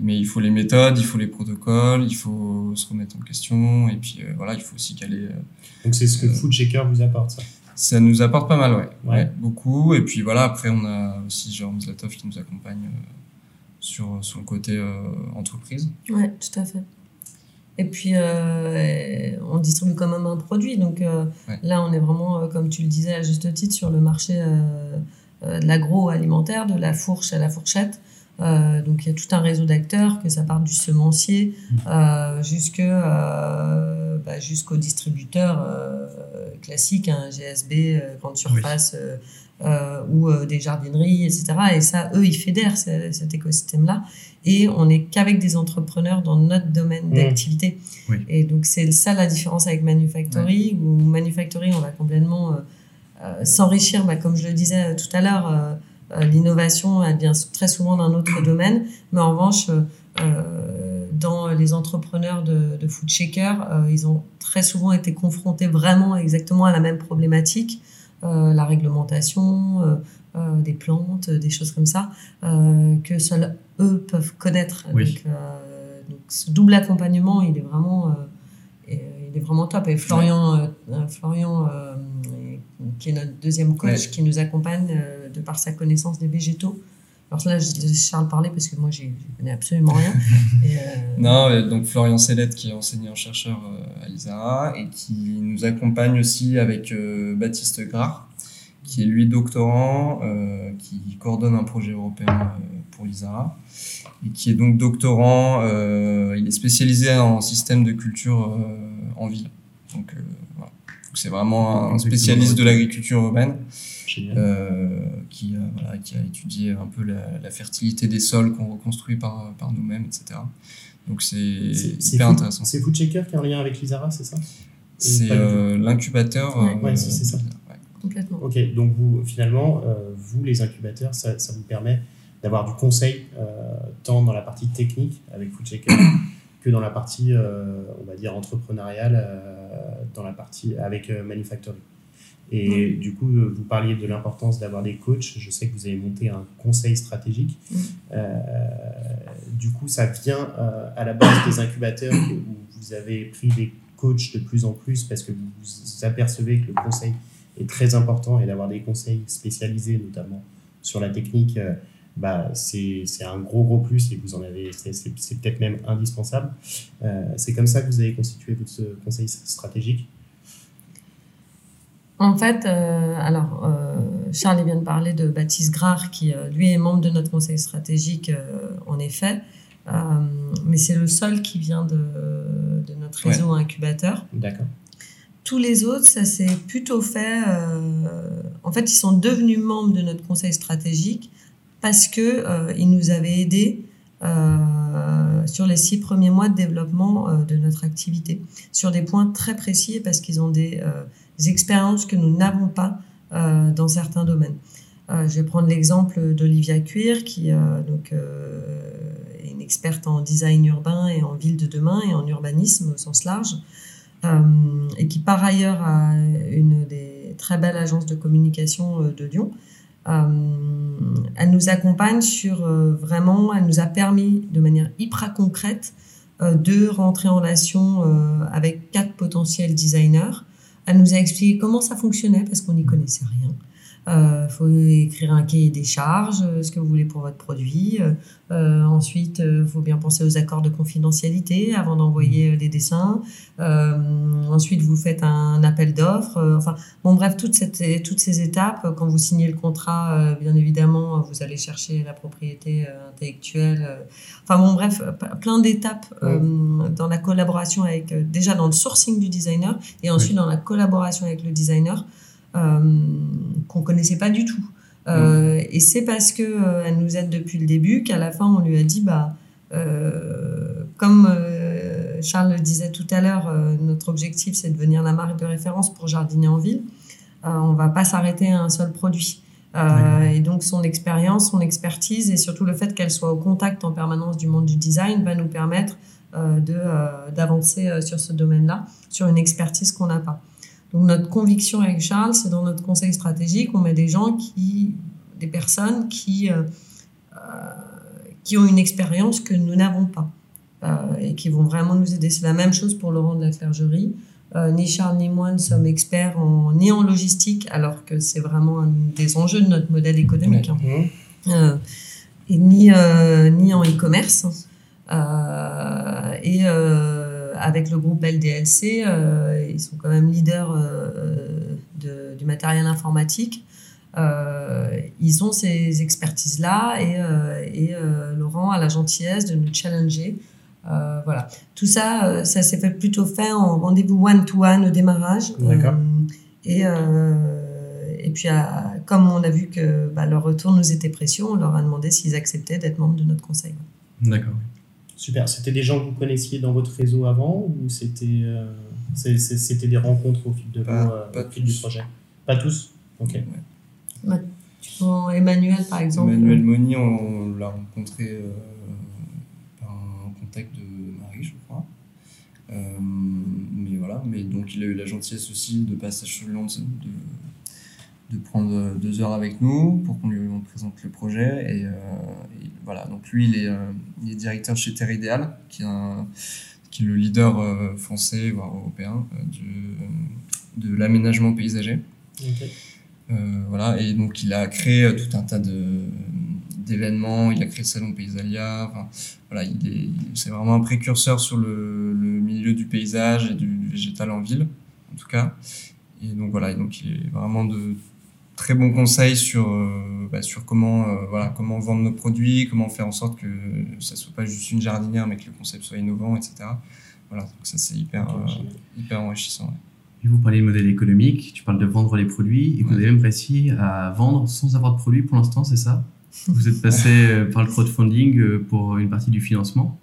Mais il faut les méthodes, il faut les protocoles, il faut se remettre en question et puis euh, voilà, il faut aussi caler. euh, Donc c'est ce que Euh, Food Shaker vous apporte, ça? ça nous apporte pas mal, ouais. Ouais. ouais. beaucoup. Et puis voilà, après, on a aussi Jérôme Zlatov qui nous accompagne sur, sur le côté euh, entreprise. Ouais, tout à fait. Et puis, euh, on distribue quand même un produit. Donc euh, Ouais. là, on est vraiment, euh, comme tu le disais à juste titre, sur le marché de l'agroalimentaire, de la fourche à la fourchette. Donc il y a tout un réseau d'acteurs, que ça parte du semencier euh, jusque, bah, jusqu'au distributeur classique, un GSB, euh, grande surface, euh, ou euh, des jardineries, etc. Et ça, eux, ils fédèrent ce- cet écosystème-là. Et on n'est qu'avec des entrepreneurs dans notre domaine Mmh. d'activité. Oui. Et donc, c'est ça la différence avec Manufactory, où Manufactory, on va complètement euh, euh, s'enrichir, bah, comme je le disais tout à l'heure. L'innovation, elle vient très souvent d'un autre domaine, mais en revanche, dans les entrepreneurs de, de Food Shaker, ils ont très souvent été confrontés vraiment exactement à la même problématique, la réglementation, euh, euh, des plantes, des choses comme ça, euh, que seuls eux peuvent connaître. Oui. Donc, euh, donc ce double accompagnement, il est vraiment, euh, il est vraiment top. Et Florian, euh, euh, Florian euh, qui est notre deuxième coach, Ouais. qui nous accompagne euh, de par sa connaissance des végétaux. Alors là, je laisse Charles parler parce que moi, j'y connais absolument rien. Et, euh, Non, donc Florian Sellette qui est enseignant-chercheur euh, à l'ISARA et qui nous accompagne aussi avec euh, Baptiste Grard, qui est lui doctorant, euh, qui coordonne un projet européen euh, pour l'ISARA et qui est donc doctorant, euh, il est spécialisé en système de culture euh, en ville. Euh. Donc, c'est vraiment un spécialiste de l'agriculture urbaine. Génial. euh, qui, a, voilà, qui a étudié un peu la, la fertilité des sols qu'on reconstruit par, par nous-mêmes, etc. Donc c'est hyper Food- intéressant. C'est Food Shaker qui est en lien avec l'Isara, c'est ça? C'est euh, l'incubateur. Euh, Ouais, si, c'est ça. ouais. complètement. Ok, donc vous, finalement, euh, vous, les incubateurs, ça, ça vous permet d'avoir du conseil euh, tant dans la partie technique avec Food Shaker que dans la partie, euh, on va dire, entrepreneuriale euh, dans la partie avec euh, Manufactory. Et du coup, vous parliez de l'importance d'avoir des coachs. Je sais que vous avez monté un conseil stratégique. Euh, du coup, ça vient euh, à la base des incubateurs où vous avez pris des coachs de plus en plus parce que vous, vous apercevez que le conseil est très important et d'avoir des conseils spécialisés, notamment sur la technique, euh, bah, c'est un gros gros plus et vous en avez, c'est peut-être même indispensable. Euh, c'est comme ça que vous avez constitué votre conseil stratégique? En fait, euh, alors, euh, Charles vient de parler de Baptiste Grard, qui euh, lui est membre de notre conseil stratégique, en effet, mais c'est le seul qui vient de, de notre Ouais. réseau incubateur. D'accord. Tous les autres, ça s'est plutôt fait. en fait, ils sont devenus membres de notre conseil stratégique parce que euh, ils nous avaient aidés euh, sur les six premiers mois de développement euh, de notre activité, sur des points très précis parce qu'ils ont des, euh, expériences que nous n'avons pas euh, dans certains domaines. Je vais prendre l'exemple d'Olivia Cuir, qui donc, est une experte en design urbain et en ville de demain et en urbanisme au sens large, et qui par ailleurs a une des très belles agences de communication de Lyon. Euh, elle nous accompagne sur euh, vraiment, elle nous a permis de manière hyper concrète euh, de rentrer en relation avec quatre potentiels designers. Elle nous a expliqué comment ça fonctionnait parce qu'on n'y connaissait rien. Il faut écrire un cahier des charges, euh, ce que vous voulez pour votre produit. Euh, euh, ensuite, il faut bien penser aux accords de confidentialité avant d'envoyer euh, des dessins. Euh, ensuite, vous faites un appel d'offres. Euh, enfin, bon, bref, toutes, cette, toutes ces étapes. euh, Quand vous signez le contrat, euh, bien évidemment, vous allez chercher la propriété euh, intellectuelle. euh. Enfin, bon, bref, euh, plein d'étapes euh, dans la collaboration avec, euh, déjà dans le sourcing du designer et ensuite dans la collaboration avec le designer euh, qu'on connaissait pas du tout. Euh, Et c'est parce que euh, elle nous aide depuis le début qu'à la fin on lui a dit bah euh, comme euh, Charles le disait tout à l'heure, euh, notre objectif c'est de devenir la marque de référence pour jardiner en ville. Euh, on va pas s'arrêter à un seul produit. Euh, Et donc son expérience, son expertise et surtout le fait qu'elle soit au contact en permanence du monde du design va nous permettre euh, de euh, d'avancer euh, sur ce domaine-là, sur une expertise qu'on n'a pas. Donc notre conviction avec Charles, c'est dans notre conseil stratégique, on met des gens qui, des personnes qui euh, euh, qui ont une expérience que nous n'avons pas euh, et qui vont vraiment nous aider. C'est la même chose pour Laurent de la Clergerie. Euh, ni Charles ni moi ne sommes experts en, ni en logistique, alors que c'est vraiment un des enjeux de notre modèle économique. hein. Et ni, ni en e-commerce. Euh, et avec le groupe LDLC, euh, ils sont quand même leaders euh, de, du matériel informatique. Euh, ils ont ces expertises-là et, euh, et euh, Laurent a la gentillesse de nous challenger. Voilà. Tout ça, ça s'est fait plutôt fait en rendez-vous one-to-one au démarrage. Et, et puis, à- comme on a vu que bah, leur retour nous était précieux, on leur a demandé s'ils acceptaient d'être membres de notre conseil. D'accord. Super. C'était des gens que vous connaissiez dans votre réseau avant ou c'était euh, c'était des rencontres au fil de Pas- l'eau, euh, pas au fil du projet? Pas tous? Ok. Tu prends Emmanuel, par exemple. Emmanuel Moni, on l'a rencontré euh, par un contact de Marie, je crois. Euh, mais voilà, mais donc il a eu la gentillesse aussi de passage sur Lyon de, de prendre deux heures avec nous pour qu'on lui on présente le projet. Et, euh, et voilà, donc lui, il est, euh, il est directeur chez Terre Idéal, qui est, un- qui est le leader euh, français, voire européen, euh, du- de l'aménagement paysager. Voilà, et donc il a créé tout un tas de d'événements, il a créé le salon Paysalia, enfin, voilà, il est, c'est vraiment un précurseur sur le, le milieu du paysage et du, du végétal en ville, en tout cas. Et donc voilà, et donc il est vraiment de très bons conseils sur, euh, bah, sur comment, euh, voilà, comment vendre nos produits, comment faire en sorte que ça soit pas juste une jardinière, mais que le concept soit innovant, etc. Voilà, donc ça c'est hyper, euh, hyper enrichissant. ouais. Et vous parlez de modèle économique, tu parles de vendre les produits, et vous Ouais. avez même réussi à vendre sans avoir de produit pour l'instant, c'est ça? Vous êtes passé par le crowdfunding pour une partie du financement?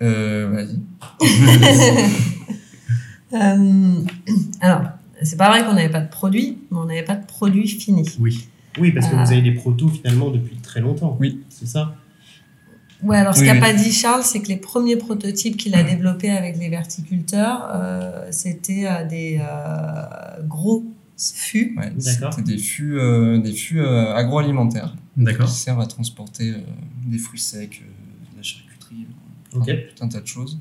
Euh, vas-y. Euh, alors, c'est pas vrai qu'on n'avait pas de produit, mais on n'avait pas de produit fini. Oui. Oui, parce que vous avez des protos finalement depuis très longtemps. Oui. C'est ça? Ouais, alors ce Oui, qu'a oui. pas dit Charles, c'est que les premiers prototypes qu'il a développés avec les verticulteurs, euh, c'était euh, des euh, gros fûts. Ouais, D'accord. C'était des fûts, euh, des fûts euh, agroalimentaires D'accord. qui servent à transporter euh, des fruits secs, euh, de la charcuterie, euh, tout un tas de choses.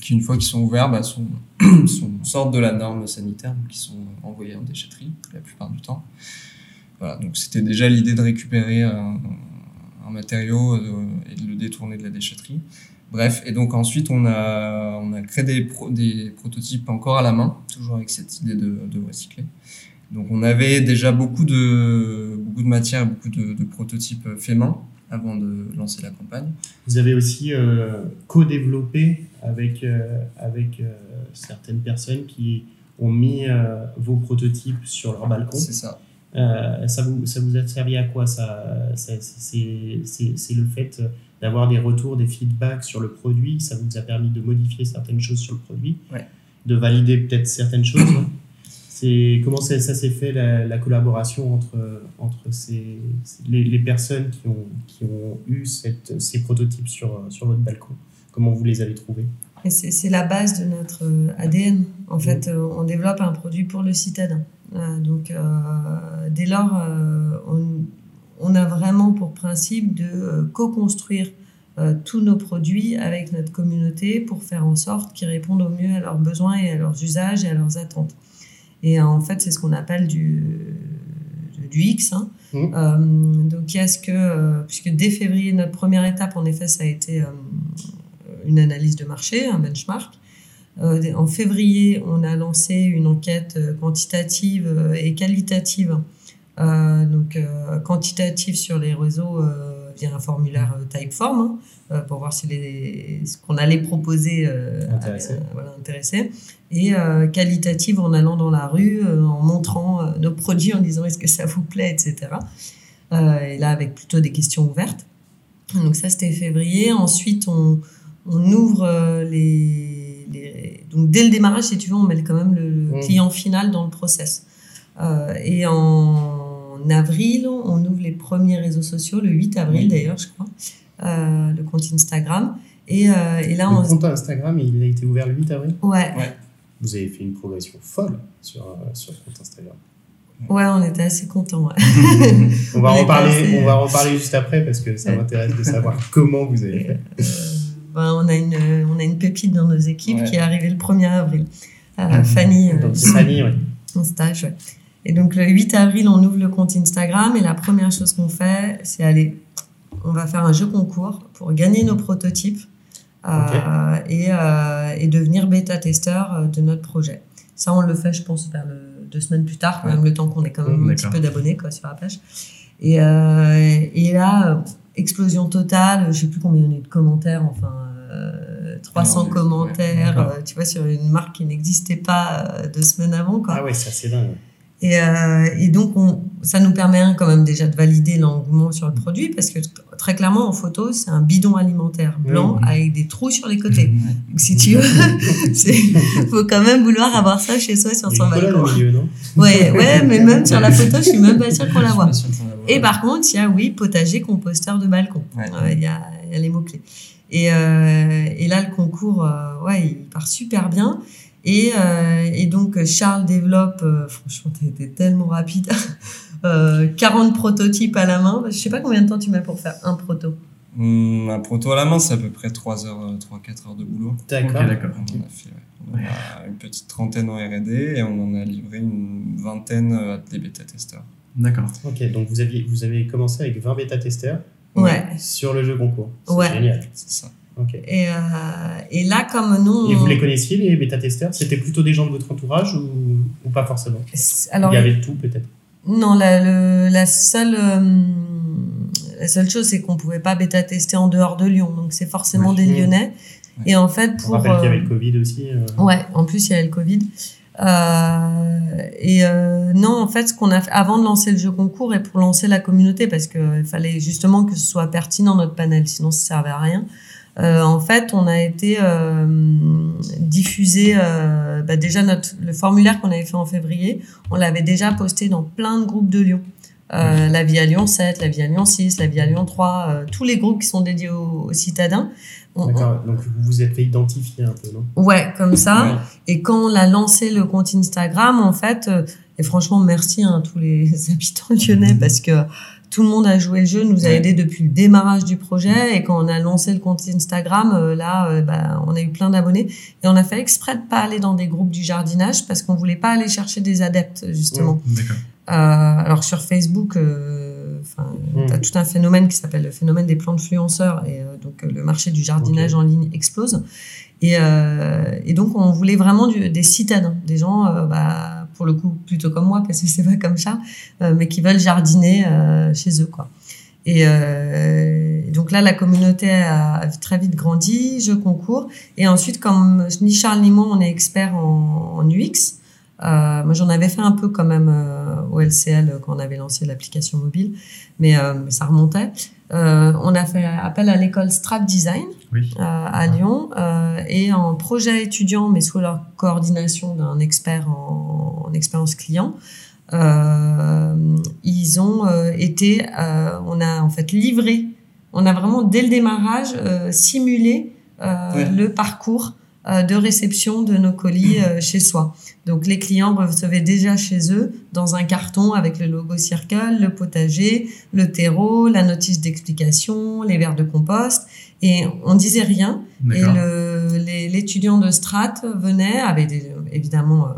Qui, une fois qu'ils sont ouverts, bah, sont, sortent de la norme sanitaire, ils sont envoyés en déchetterie la plupart du temps. Voilà, donc c'était déjà l'idée de récupérer un, matériau euh, et de le détourner de la déchetterie. Bref, et donc ensuite on a, on a créé des, pro- des prototypes encore à la main, toujours avec cette idée de, de recycler. Donc on avait déjà beaucoup de, beaucoup de matière, beaucoup de, de prototypes faits main avant de lancer la campagne. Vous avez aussi euh, co-développé avec, euh, avec euh, certaines personnes qui ont mis euh, vos prototypes sur leur balcon. C'est ça. Ça, vous, ça vous a servi à quoi ça, ça- c'est, le fait d'avoir des retours, des feedbacks sur le produit? Ça vous a permis de modifier certaines choses sur le produit, Ouais. de valider peut-être certaines choses. c'est, comment ça, ça s'est fait la, la collaboration entre, entre ces, les, les personnes qui ont, qui ont eu cette, ces prototypes sur, sur votre balcon? Comment vous les avez trouvés? C'est la base de notre euh, ADN. En fait, euh, on développe un produit pour le citadin. Euh, donc, dès lors, on, on a vraiment pour principe de co-construire euh, tous nos produits avec notre communauté pour faire en sorte qu'ils répondent au mieux à leurs besoins et à leurs usages et à leurs attentes. Et euh, en fait, c'est ce qu'on appelle du, du X. hein. Euh, donc, il y a ce que, puisque dès février, notre première étape, en effet, ça a été une analyse de marché, un benchmark. Euh, en février, on a lancé une enquête euh, quantitative euh, et qualitative. Donc, quantitative sur les réseaux via un formulaire Typeform hein, pour voir si les, ce qu'on allait proposer euh, Intéressé. voilà. Et euh, qualitative en allant dans la rue, euh, en montrant nos produits, en disant est-ce que ça vous plaît, etc. Et là, avec plutôt des questions ouvertes. Donc, ça, c'était février. Ensuite, on, on ouvre euh, les, les- Donc, dès le démarrage, si tu veux, on met quand même le, Mhm. client final dans le process. Euh, et en avril, on ouvre les premiers réseaux sociaux, le 8 avril Oui. d'ailleurs, je crois, euh, le compte Instagram. Et, euh, et là, Le on. compte Instagram, il a été ouvert le 8 avril? Ouais, Vous avez fait une progression folle sur, sur le compte Instagram. ouais, on était assez contents. ouais. On va, On reparler, on va en reparler juste après parce que ça m'intéresse de savoir comment vous avez fait. Ben, on, a une, on a une pépite dans nos équipes Ouais. qui est arrivée le 1er avril. Euh, Fanny, euh, Donc, c'est Fanny, oui. en stage, ouais. Et donc le 8 avril, on ouvre le compte Instagram et la première chose qu'on fait, c'est aller, on va faire un jeu concours pour gagner nos prototypes euh, et, euh, et devenir bêta-testeur euh, de notre projet. Ça, on le fait, je pense, vers le, deux semaines plus tard, quand Ouais. même le temps qu'on ait quand même Mmh, un petit peu d'abonnés quoi, sur la page. Et, euh, et là, euh, explosion totale, je sais plus combien on a eu de commentaires, enfin euh, 300 Ouais, commentaires, euh, tu vois, sur une marque qui n'existait pas euh, deux semaines avant. Quoi. Ah ouais, c'est assez dingue. Et, euh, et donc, on, ça nous permet quand même déjà de valider l'engouement sur le produit, parce que très clairement, en photo, c'est un bidon alimentaire blanc avec des trous sur les côtés. Donc, si tu veux, il faut quand même vouloir avoir ça chez soi sur son balcon. au milieu, non? Ouais, ouais, mais même sur la photo, je suis même pas sûre qu'on la voit. Et par contre, il y a, oui, potager, composteur de balcon. Ouais. Euh, Il y, a, il y a les mots-clés. Et, euh, et là, le concours, euh, ouais, il part super bien. Et, euh, et donc, Charles développe, euh, franchement, été tellement rapide, euh, 40 prototypes à la main. Je sais pas combien de temps tu mets pour faire un proto. Hum, un proto à la main, c'est à peu près 3 heures, 3-4 heures de boulot. D'accord. D'accord. On en a fait ouais. On a une petite trentaine en R&D et on en a livré une vingtaine à des bêta-testeurs. D'accord. Ok, donc vous, aviez, vous avez commencé avec 20 bêta-testeurs Ouais. sur le jeu concours. C'est Ouais. génial. C'est ça. Et, euh, et là, comme nous. Et on- vous les connaissiez, les bêta-testeurs? C'était plutôt des gens de votre entourage ou, ou pas forcément? Alors, Il y avait tout peut-être? Non, la, le- la seule, euh, la seule chose, c'est qu'on pouvait pas bêta-tester en dehors de Lyon. Donc, c'est forcément Oui. des. Lyonnais. Ouais. Et en fait, On pour. rappelle qu'il y avait euh, le Covid aussi. euh, Ouais, en plus, il y avait le Covid. Euh, et euh, non, en fait, ce qu'on a fait avant de lancer le jeu concours et pour lancer la communauté, parce qu'il fallait justement que ce soit pertinent notre panel, sinon ça servait à rien. Euh, en fait, on a été euh, diffusé euh, bah déjà notre le formulaire qu'on avait fait en février, on l'avait déjà posté dans plein de groupes de Lyon. Euh, la vie à Lyon 7, la vie à Lyon 6, la vie à Lyon 3, euh, tous les groupes qui sont dédiés aux, aux citadins. D'accord, donc vous vous êtes fait identifier un peu, non? Ouais, comme ça. Ouais. Et quand on a lancé le compte Instagram, en fait, euh, et franchement, merci hein, à tous les habitants lyonnais parce que tout le monde a joué le jeu, nous a Ouais. aidé depuis le démarrage du projet. Et quand on a lancé le compte Instagram, euh, là, euh, bah, on a eu plein d'abonnés. Et on a fait exprès de pas aller dans des groupes du jardinage parce qu'on voulait pas aller chercher des adeptes, justement. D'accord. alors sur Facebook, enfin, Mm. tu as tout un phénomène qui s'appelle le phénomène des plans influenceurs et euh, donc euh, le marché du jardinage en ligne explose. Et, euh, et donc on voulait vraiment du- des citadins, des gens, euh, bah, pour le coup plutôt comme moi parce que c'est pas comme ça, euh, mais qui veulent jardiner euh, chez eux quoi. Et, euh, donc là, la communauté a, très vite grandi, je concours. Et ensuite, comme ni Charles ni moi, on est experts en, UX, moi j'en avais fait un peu quand même euh, au LCL quand on avait lancé l'application mobile, mais, mais ça remontait. On a fait appel à l'école Strat Design Oui. euh, à Lyon euh, et en projet étudiant, mais sous leur coordination d'un expert en, en expérience client. Euh, ils ont été, on a en fait livré, on a vraiment dès le démarrage simulé le parcours de réception de nos colis euh, chez soi. Donc les clients recevaient déjà chez eux dans un carton avec le logo Circle, le potager, le terreau, la notice d'explication, les verres de compost et on disait rien et l'étudiant de Strat venait, avait des- évidemment, euh,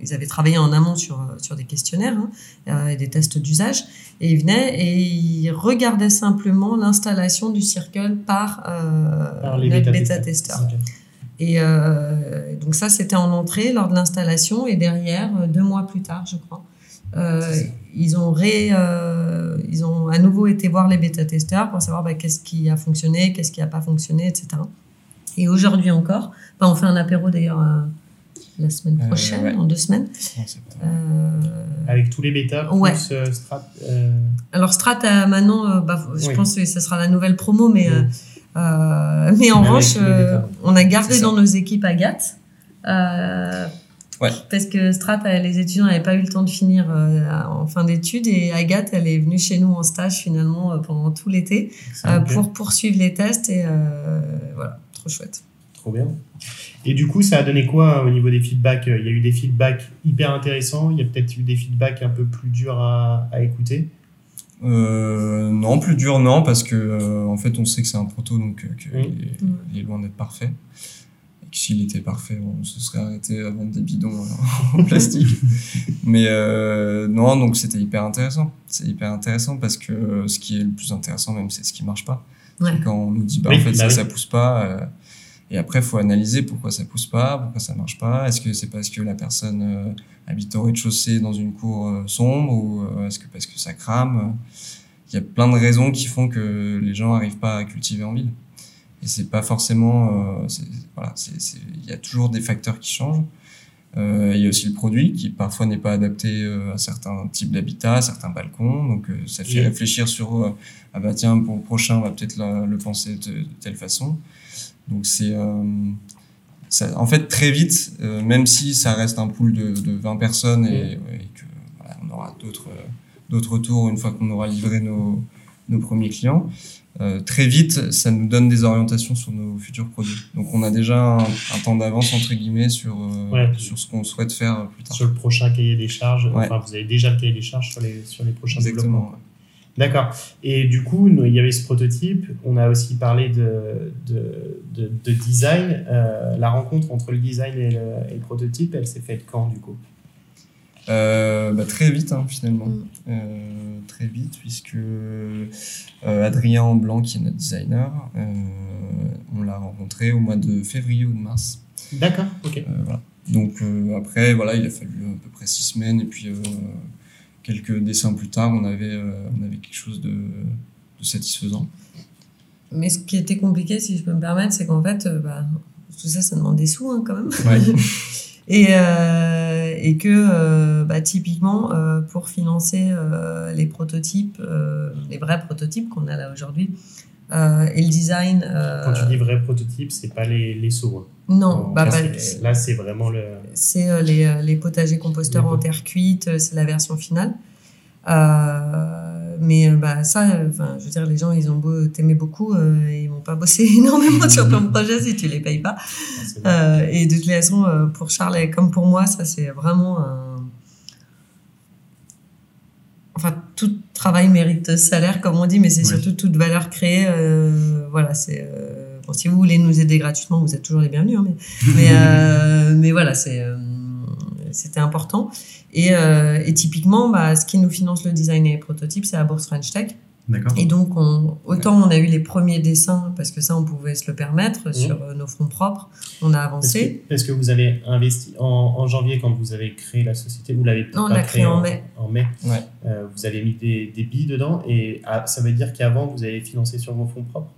ils avaient travaillé en amont sur, sur des questionnaires hein, euh, et des tests d'usage, et ils venaient et ils regardaient simplement l'installation du Circle par, euh, Par les notre bêta-testeurs. bêta-testeur. Et euh, donc ça, c'était en entrée lors de l'installation, et derrière, euh, deux mois plus tard, je crois, euh, ils ont ré, euh, ils ont à nouveau été voir les bêta-testeurs pour savoir bah, qu'est-ce qui a fonctionné, qu'est-ce qui n'a pas fonctionné, etc. Et aujourd'hui encore, bah, on fait un apéro d'ailleurs euh, la semaine Euh, prochaine, ouais. en deux semaines. Euh, Avec tous les bêtas, plus Ouais. euh, Strat. euh, alors Strat, maintenant, bah, je Oui. pense que ce sera la nouvelle promo, mais, Oui. Euh, mais en revanche, euh, on a gardé dans nos équipes Agathe. Euh, Ouais. Parce que Strat, les étudiants n'avaient pas eu le temps de finir euh, en fin d'études et Agathe, elle est venue chez nous en stage finalement euh, pendant tout l'été euh, pour poursuivre les tests et voilà, trop chouette. Trop bien. Et du coup, ça a donné quoi au niveau des feedbacks? Il y a eu des feedbacks hyper intéressants, il y a peut-être eu des feedbacks un peu plus durs à, à écouter? Euh, non, plus dur, non, parce que euh, en fait, on sait que c'est un proto, donc euh, qu'il est, il est loin d'être parfait. Et que s'il était parfait, on se serait arrêté à vendre des bidons euh, en plastique. Mais euh, non, donc c'était hyper intéressant. C'est hyper intéressant parce que euh, ce qui est le plus intéressant, même, c'est ce qui marche pas. Ouais. Quand on nous dit, bah, Oui, en fait, bah ça, oui. ça pousse pas. Et après, faut analyser pourquoi ça pousse pas, pourquoi ça marche pas. Est-ce que c'est parce que la personne euh, habite au rez-de-chaussée dans une cour euh, sombre ou euh, est-ce que parce que ça crame? Il y a plein de raisons qui font que les gens n'arrivent pas à cultiver en ville. Et c'est pas forcément. voilà, il y a toujours des facteurs qui changent. Il y a aussi le produit qui parfois n'est pas adapté à certains types d'habitats, à certains balcons. Donc ça fait Oui. réfléchir sur ah bah tiens pour le prochain on va peut-être le penser de, de telle façon. Donc c'est euh, ça, en fait très vite, euh, même si ça reste un pool de, de 20 personnes et, et que voilà, on aura d'autres euh, d'autres retours une fois qu'on aura livré nos, nos premiers clients. Euh, très vite, ça nous donne des orientations sur nos futurs produits. Donc, on a déjà un, un temps d'avance entre guillemets sur euh, Ouais. sur ce qu'on souhaite faire plus tard. Sur le prochain cahier des charges, Ouais. enfin, vous avez déjà le cahier des charges sur les, sur les prochains développements. D'accord. Et du coup, nous, il y avait ce prototype. On a aussi parlé de, de, de, de design. Euh, la rencontre entre le design et le, et le prototype, elle s'est faite quand, du coup? Euh, bah, très vite hein, finalement, Mm. Euh, très vite puisque euh, Adrien Blanc qui est notre designer, euh, on l'a rencontré au mois de février ou de mars. D'accord, ok. Euh, voilà. Donc euh, après voilà, il a fallu à peu près six semaines et puis euh, quelques dessins plus tard, on avait euh, on avait quelque chose de, de satisfaisant. Mais ce qui était compliqué, si je peux me permettre, c'est qu'en fait, euh, bah, tout ça, ça demande des sous hein, quand même. Ouais. Et, euh, et que bah, typiquement pour financer les prototypes, les vrais prototypes qu'on a là aujourd'hui, et le design. euh, Quand tu dis vrai prototype, c'est pas les, les seaux. hein. non, bah, bah. Là, c'est vraiment le. c'est euh, les, euh, les potagers composteurs Les en terre cuite, euh, c'est la version finale. Euh, mais euh, bah, ça, euh, enfin, je veux dire, les gens, ils ont beau t'aimer beaucoup, euh, ils vont pas bosser énormément sur ton projet si tu les payes pas. Euh, et de toute façon, euh, pour Charles comme pour moi, ça c'est vraiment un. Enfin, tout travail mérite salaire, comme on dit, mais c'est Oui. surtout toute valeur créée. euh, voilà, c'est. euh, bon, si vous voulez nous aider gratuitement, vous êtes toujours les bienvenus. hein, mais, mais, euh, mais voilà, c'est. euh, c'était important. Et, euh, et typiquement, bah, ce qui nous finance le design et les prototypes, c'est la bourse French Tech. D'accord. Et donc, on, autant on a eu les premiers dessins, parce que ça, on pouvait se le permettre sur euh, nos fonds propres, on a Est-ce avancé. que, est-ce que vous avez investi en, en janvier quand vous avez créé la société Vous l'avez peut-être Non, on pas l'a créé en mai. En mai. Ouais. Euh, vous avez mis des, des billes dedans et ah, ça veut dire qu'avant vous avez financé sur vos fonds propres?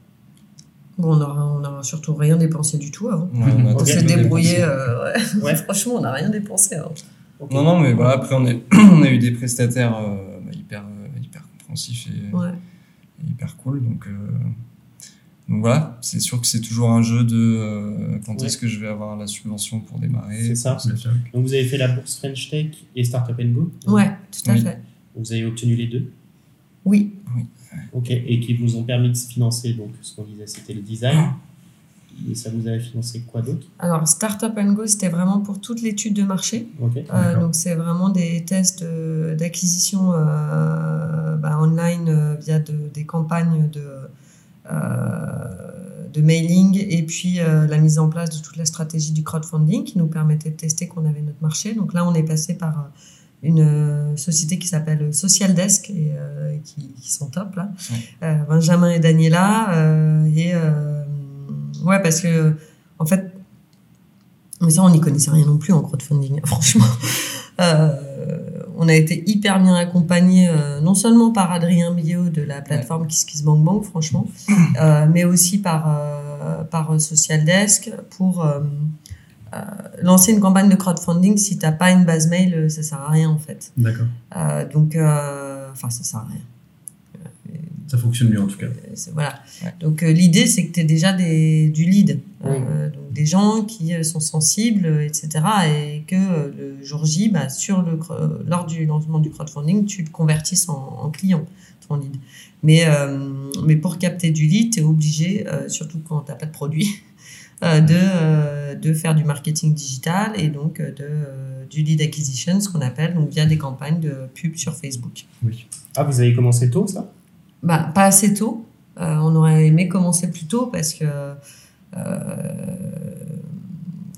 Bon, on n'a on a surtout rien dépensé du tout avant. Ouais, on a s'est débrouillé. euh, ouais. Ouais. Franchement, on n'a rien dépensé avant. Non, non, mais voilà, après, on, est, on a eu des prestataires euh, bah, compréhensifs et, Ouais. et hyper cool. Donc, euh, donc voilà, c'est sûr que c'est toujours un jeu de euh, quand Ouais. est-ce que je vais avoir la subvention pour démarrer. C'est ça. Donc vous avez fait la bourse French Tech et Startup Go Ouais, tout à Oui. fait. Vous avez obtenu les deux Oui. Ok. Et qui vous ont permis de se financer, donc ce qu'on disait c'était le design. Et ça vous avait financé quoi d'autre Alors, Startup Go, c'était vraiment pour toute l'étude de marché. Euh, donc c'est vraiment des tests de- d'acquisition euh, bah, online euh, via de- des campagnes de, euh, de mailing et puis euh, la mise en place de toute la stratégie du crowdfunding qui nous permettait de tester qu'on avait notre marché. Donc là on est passé par une société qui s'appelle Social Desk et euh, qui, qui sont top là. Ouais. Euh, Benjamin et Daniela euh, et euh, ouais parce que en fait mais ça, on n'y connaissait rien non plus en crowdfunding, franchement. Euh, on a été hyper bien accompagnés, euh, non seulement par Adrien Millot de la plateforme KissKissBankBank, franchement, euh, mais aussi par, par Social Desk pour lancer une campagne de crowdfunding. Si tu n'as pas une base mail, ça sert à rien, en fait. D'accord. Donc, enfin, ça sert à rien. Ça fonctionne mieux en tout cas. Euh, voilà. Ouais. Donc euh, l'idée, c'est que tu aies déjà des, du lead, Oui. Euh, donc des gens qui sont sensibles, etc. Et que euh, le jour J, bah, sur le, euh, lors du lancement du crowdfunding, tu le convertisses en, en client, ton lead. Mais, euh, mais pour capter du lead, tu es obligé, euh, surtout quand tu n'as pas de produit, euh, de, euh, de faire du marketing digital et donc euh, de, euh, du lead acquisition, ce qu'on appelle, donc via des campagnes de pub sur Facebook. Oui. Ah, vous avez commencé tôt ça? Bah, pas assez tôt. Euh, on aurait aimé commencer plus tôt parce que euh,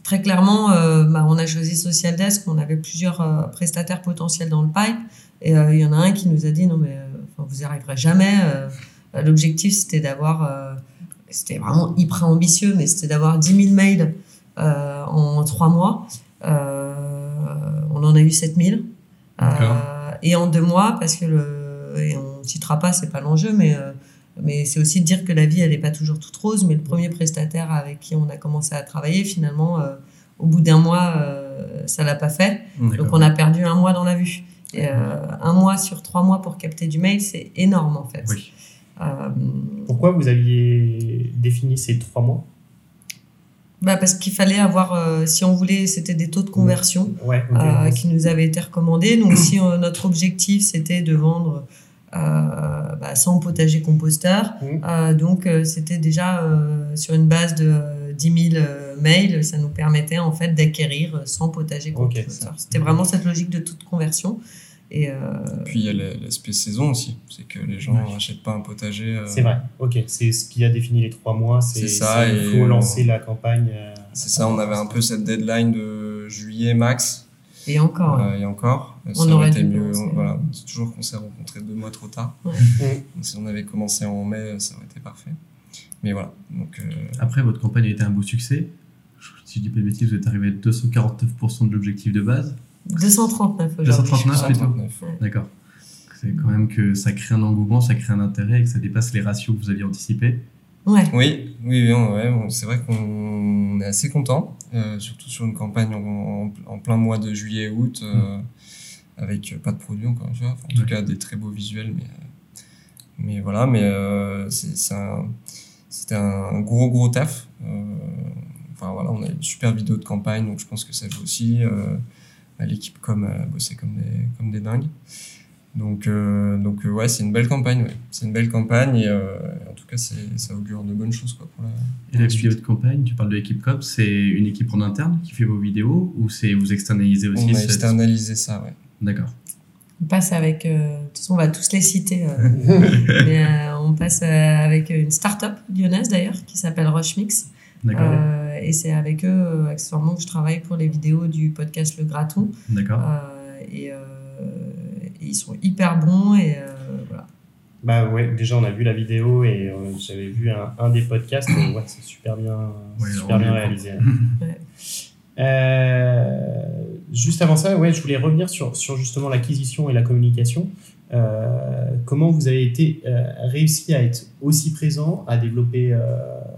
très clairement, euh, bah, on a choisi Social Desk, on avait plusieurs euh, prestataires potentiels dans le pipe et euh, il y en a un qui nous a dit non mais euh, vous n'y arriverez jamais. euh, L'objectif c'était d'avoir, euh, c'était vraiment hyper ambitieux, mais c'était d'avoir 10 000 mails euh, en trois mois. Euh, on en a eu 7 000. D'accord. Euh, et en deux mois, parce que le, et on ne citera pas, c'est pas l'enjeu, mais, euh, mais c'est aussi de dire que la vie, elle n'est pas toujours toute rose. Mais le premier prestataire avec qui on a commencé à travailler, finalement, euh, au bout d'un mois, euh, ça l'a pas fait. Donc D'accord. on a perdu un mois dans la vue. Et, euh, un mois sur trois mois pour capter du mail, c'est énorme en fait. Oui. Euh, Pourquoi vous aviez défini ces trois mois? Bah parce qu'il fallait avoir, euh, si on voulait, c'était des taux de conversion. Ouais, euh, qui nous avait été recommandé. Donc, si euh, notre objectif c'était de vendre euh, bah, 100 potagers composteurs, Mhm. euh, donc euh, c'était déjà euh, sur une base de euh, 10 000 euh, mails, ça nous permettait en fait d'acquérir 100 potagers Ok, composteurs. C'était vraiment cette logique de toute conversion. Et euh, Puis il y a l'aspect saison aussi, c'est que les gens Ouais. n'achètent pas un potager. euh, C'est vrai, ok. C'est ce qui a défini les trois mois. C'est ça, Il faut on- lancer la campagne. euh, C'est ça, on avait un peu cette deadline de juillet max, et encore, euh, et encore. On ça aurait été mieux. Voilà, c'est toujours qu'on s'est rencontrés deux mois trop tard. Ouais. Si on avait commencé en mai, ça aurait été parfait. Mais voilà, donc euh, Après, votre campagne a été un beau succès. Je- Si je dis pas de bêtises, vous êtes arrivé à 249% de l'objectif de base. 239 aujourd'hui. 239 plutôt. 139. D'accord. C'est quand même que ça crée un engouement, ça crée un intérêt et que ça dépasse les ratios que vous aviez anticipés. Ouais. Oui, oui, ouais, c'est vrai qu'on est assez content, euh, surtout sur une campagne en, plein mois de juillet et août, euh, avec euh, pas de produits encore une fois, Enfin, en tout cas des très beaux visuels, mais, mais voilà, mais euh, c'est un- c'était un gros gros taf. enfin voilà, on a une super vidéo de campagne, donc je pense que ça joue aussi. euh, L'équipe com a bossé comme des, comme des dingues. Donc, donc ouais, c'est une belle campagne. ouais. C'est une belle campagne et cas, ça augure de bonnes choses quoi, pour la, Et la vidéo de campagne, tu parles de l'équipe COP, c'est une équipe en interne qui fait vos vidéos ou c'est vous externalisez aussi On a cette- externalisé ça, ouais. D'accord. On passe avec, euh, de toute façon, on va tous les citer, euh, mais euh, on passe euh, avec une start-up lyonnaise d'ailleurs qui s'appelle Rushmix. D'accord. Euh, et c'est avec eux, euh, accessoirement, que je travaille pour les vidéos du podcast Le Graton. D'accord. Euh, et, euh, et ils sont hyper bons et euh. Bah ouais, déjà on a vu la vidéo et euh, j'avais vu un, un des podcasts. et ouais, c'est super bien, Ouais, super bien réalisé. Ouais. Euh, juste avant ça, ouais, je voulais revenir sur, sur justement l'acquisition et la communication. Euh, comment vous avez été euh, réussi à être aussi présent, à développer, euh,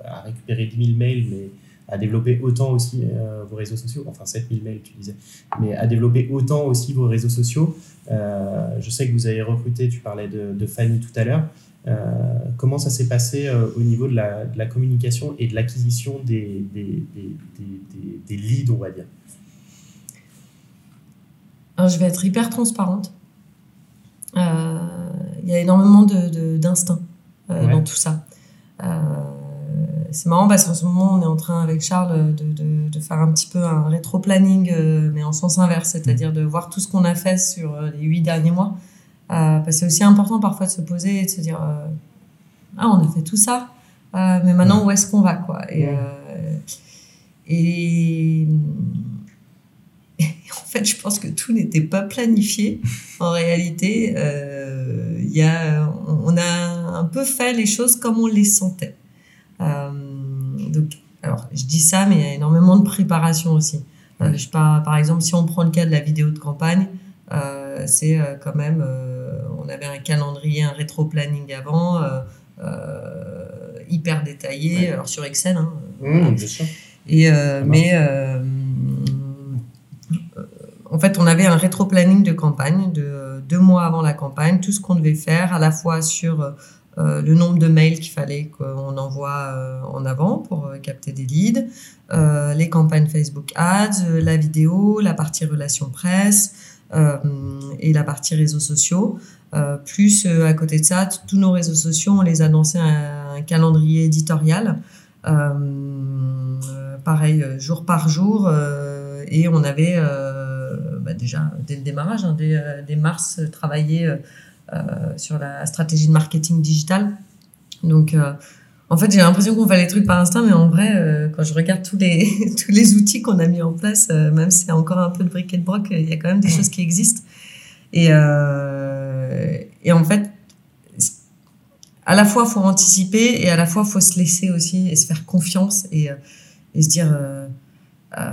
à récupérer 10 000 mails, mais à développer autant aussi euh, vos réseaux sociaux, enfin 7 000 mails tu disais, mais à développer autant aussi vos réseaux sociaux. Euh, je sais que vous avez recruté, tu parlais de, de Fanny tout à l'heure. Euh, comment ça s'est passé au niveau de la, de la communication et de l'acquisition des, des, des, des, leads, on va dire? Alors, je vais être hyper transparente. Il y a énormément de- de- d'instinct euh, Ouais. dans tout ça. Euh, c'est marrant parce qu'en ce moment, on est en train avec Charles de, de, de faire un petit peu un rétro-planning, euh, mais en sens inverse, c'est-à-dire de voir tout ce qu'on a fait sur euh, les huit derniers mois. Euh, parce que c'est aussi important parfois de se poser et de se dire euh, Ah, on a fait tout ça, euh, mais maintenant, où est-ce qu'on va quoi? Et, euh, et en fait, je pense que tout n'était pas planifié. En réalité, euh, y a, on a un peu fait les choses comme on les sentait. Euh, donc, alors, je dis ça, mais il y a énormément de préparation aussi. Euh, je sais pas, par exemple, si on prend le cas de la vidéo de campagne, euh, c'est euh, quand même, on avait un calendrier, un rétro-planning avant, hyper détaillé, Ouais. alors sur Excel. Hein, Mmh, bien sûr. et mais en fait, on avait un rétro-planning de campagne de deux mois avant la campagne, tout ce qu'on devait faire, à la fois sur euh, le nombre de mails qu'il fallait qu'on envoie euh, en avant pour euh, capter des leads, les campagnes Facebook Ads, la vidéo, la partie relations presse et la partie réseaux sociaux. Plus à côté de ça, tous nos réseaux sociaux, on les annonçait à un calendrier éditorial. Pareil, jour par jour. et on avait bah, déjà, dès le démarrage, hein, dès, mars, travaillé sur la stratégie de marketing digital. Donc, euh, en fait, j'ai l'impression qu'on fait les trucs par instinct, mais en vrai, euh, quand je regarde tous les, tous les outils qu'on a mis en place, euh, même si c'est encore un peu de briquet de broc, il y a quand même des choses qui existent. Et, euh, et en fait, à la fois, faut anticiper et à la fois, faut se laisser aussi et se faire confiance et, euh, et se dire, euh, euh,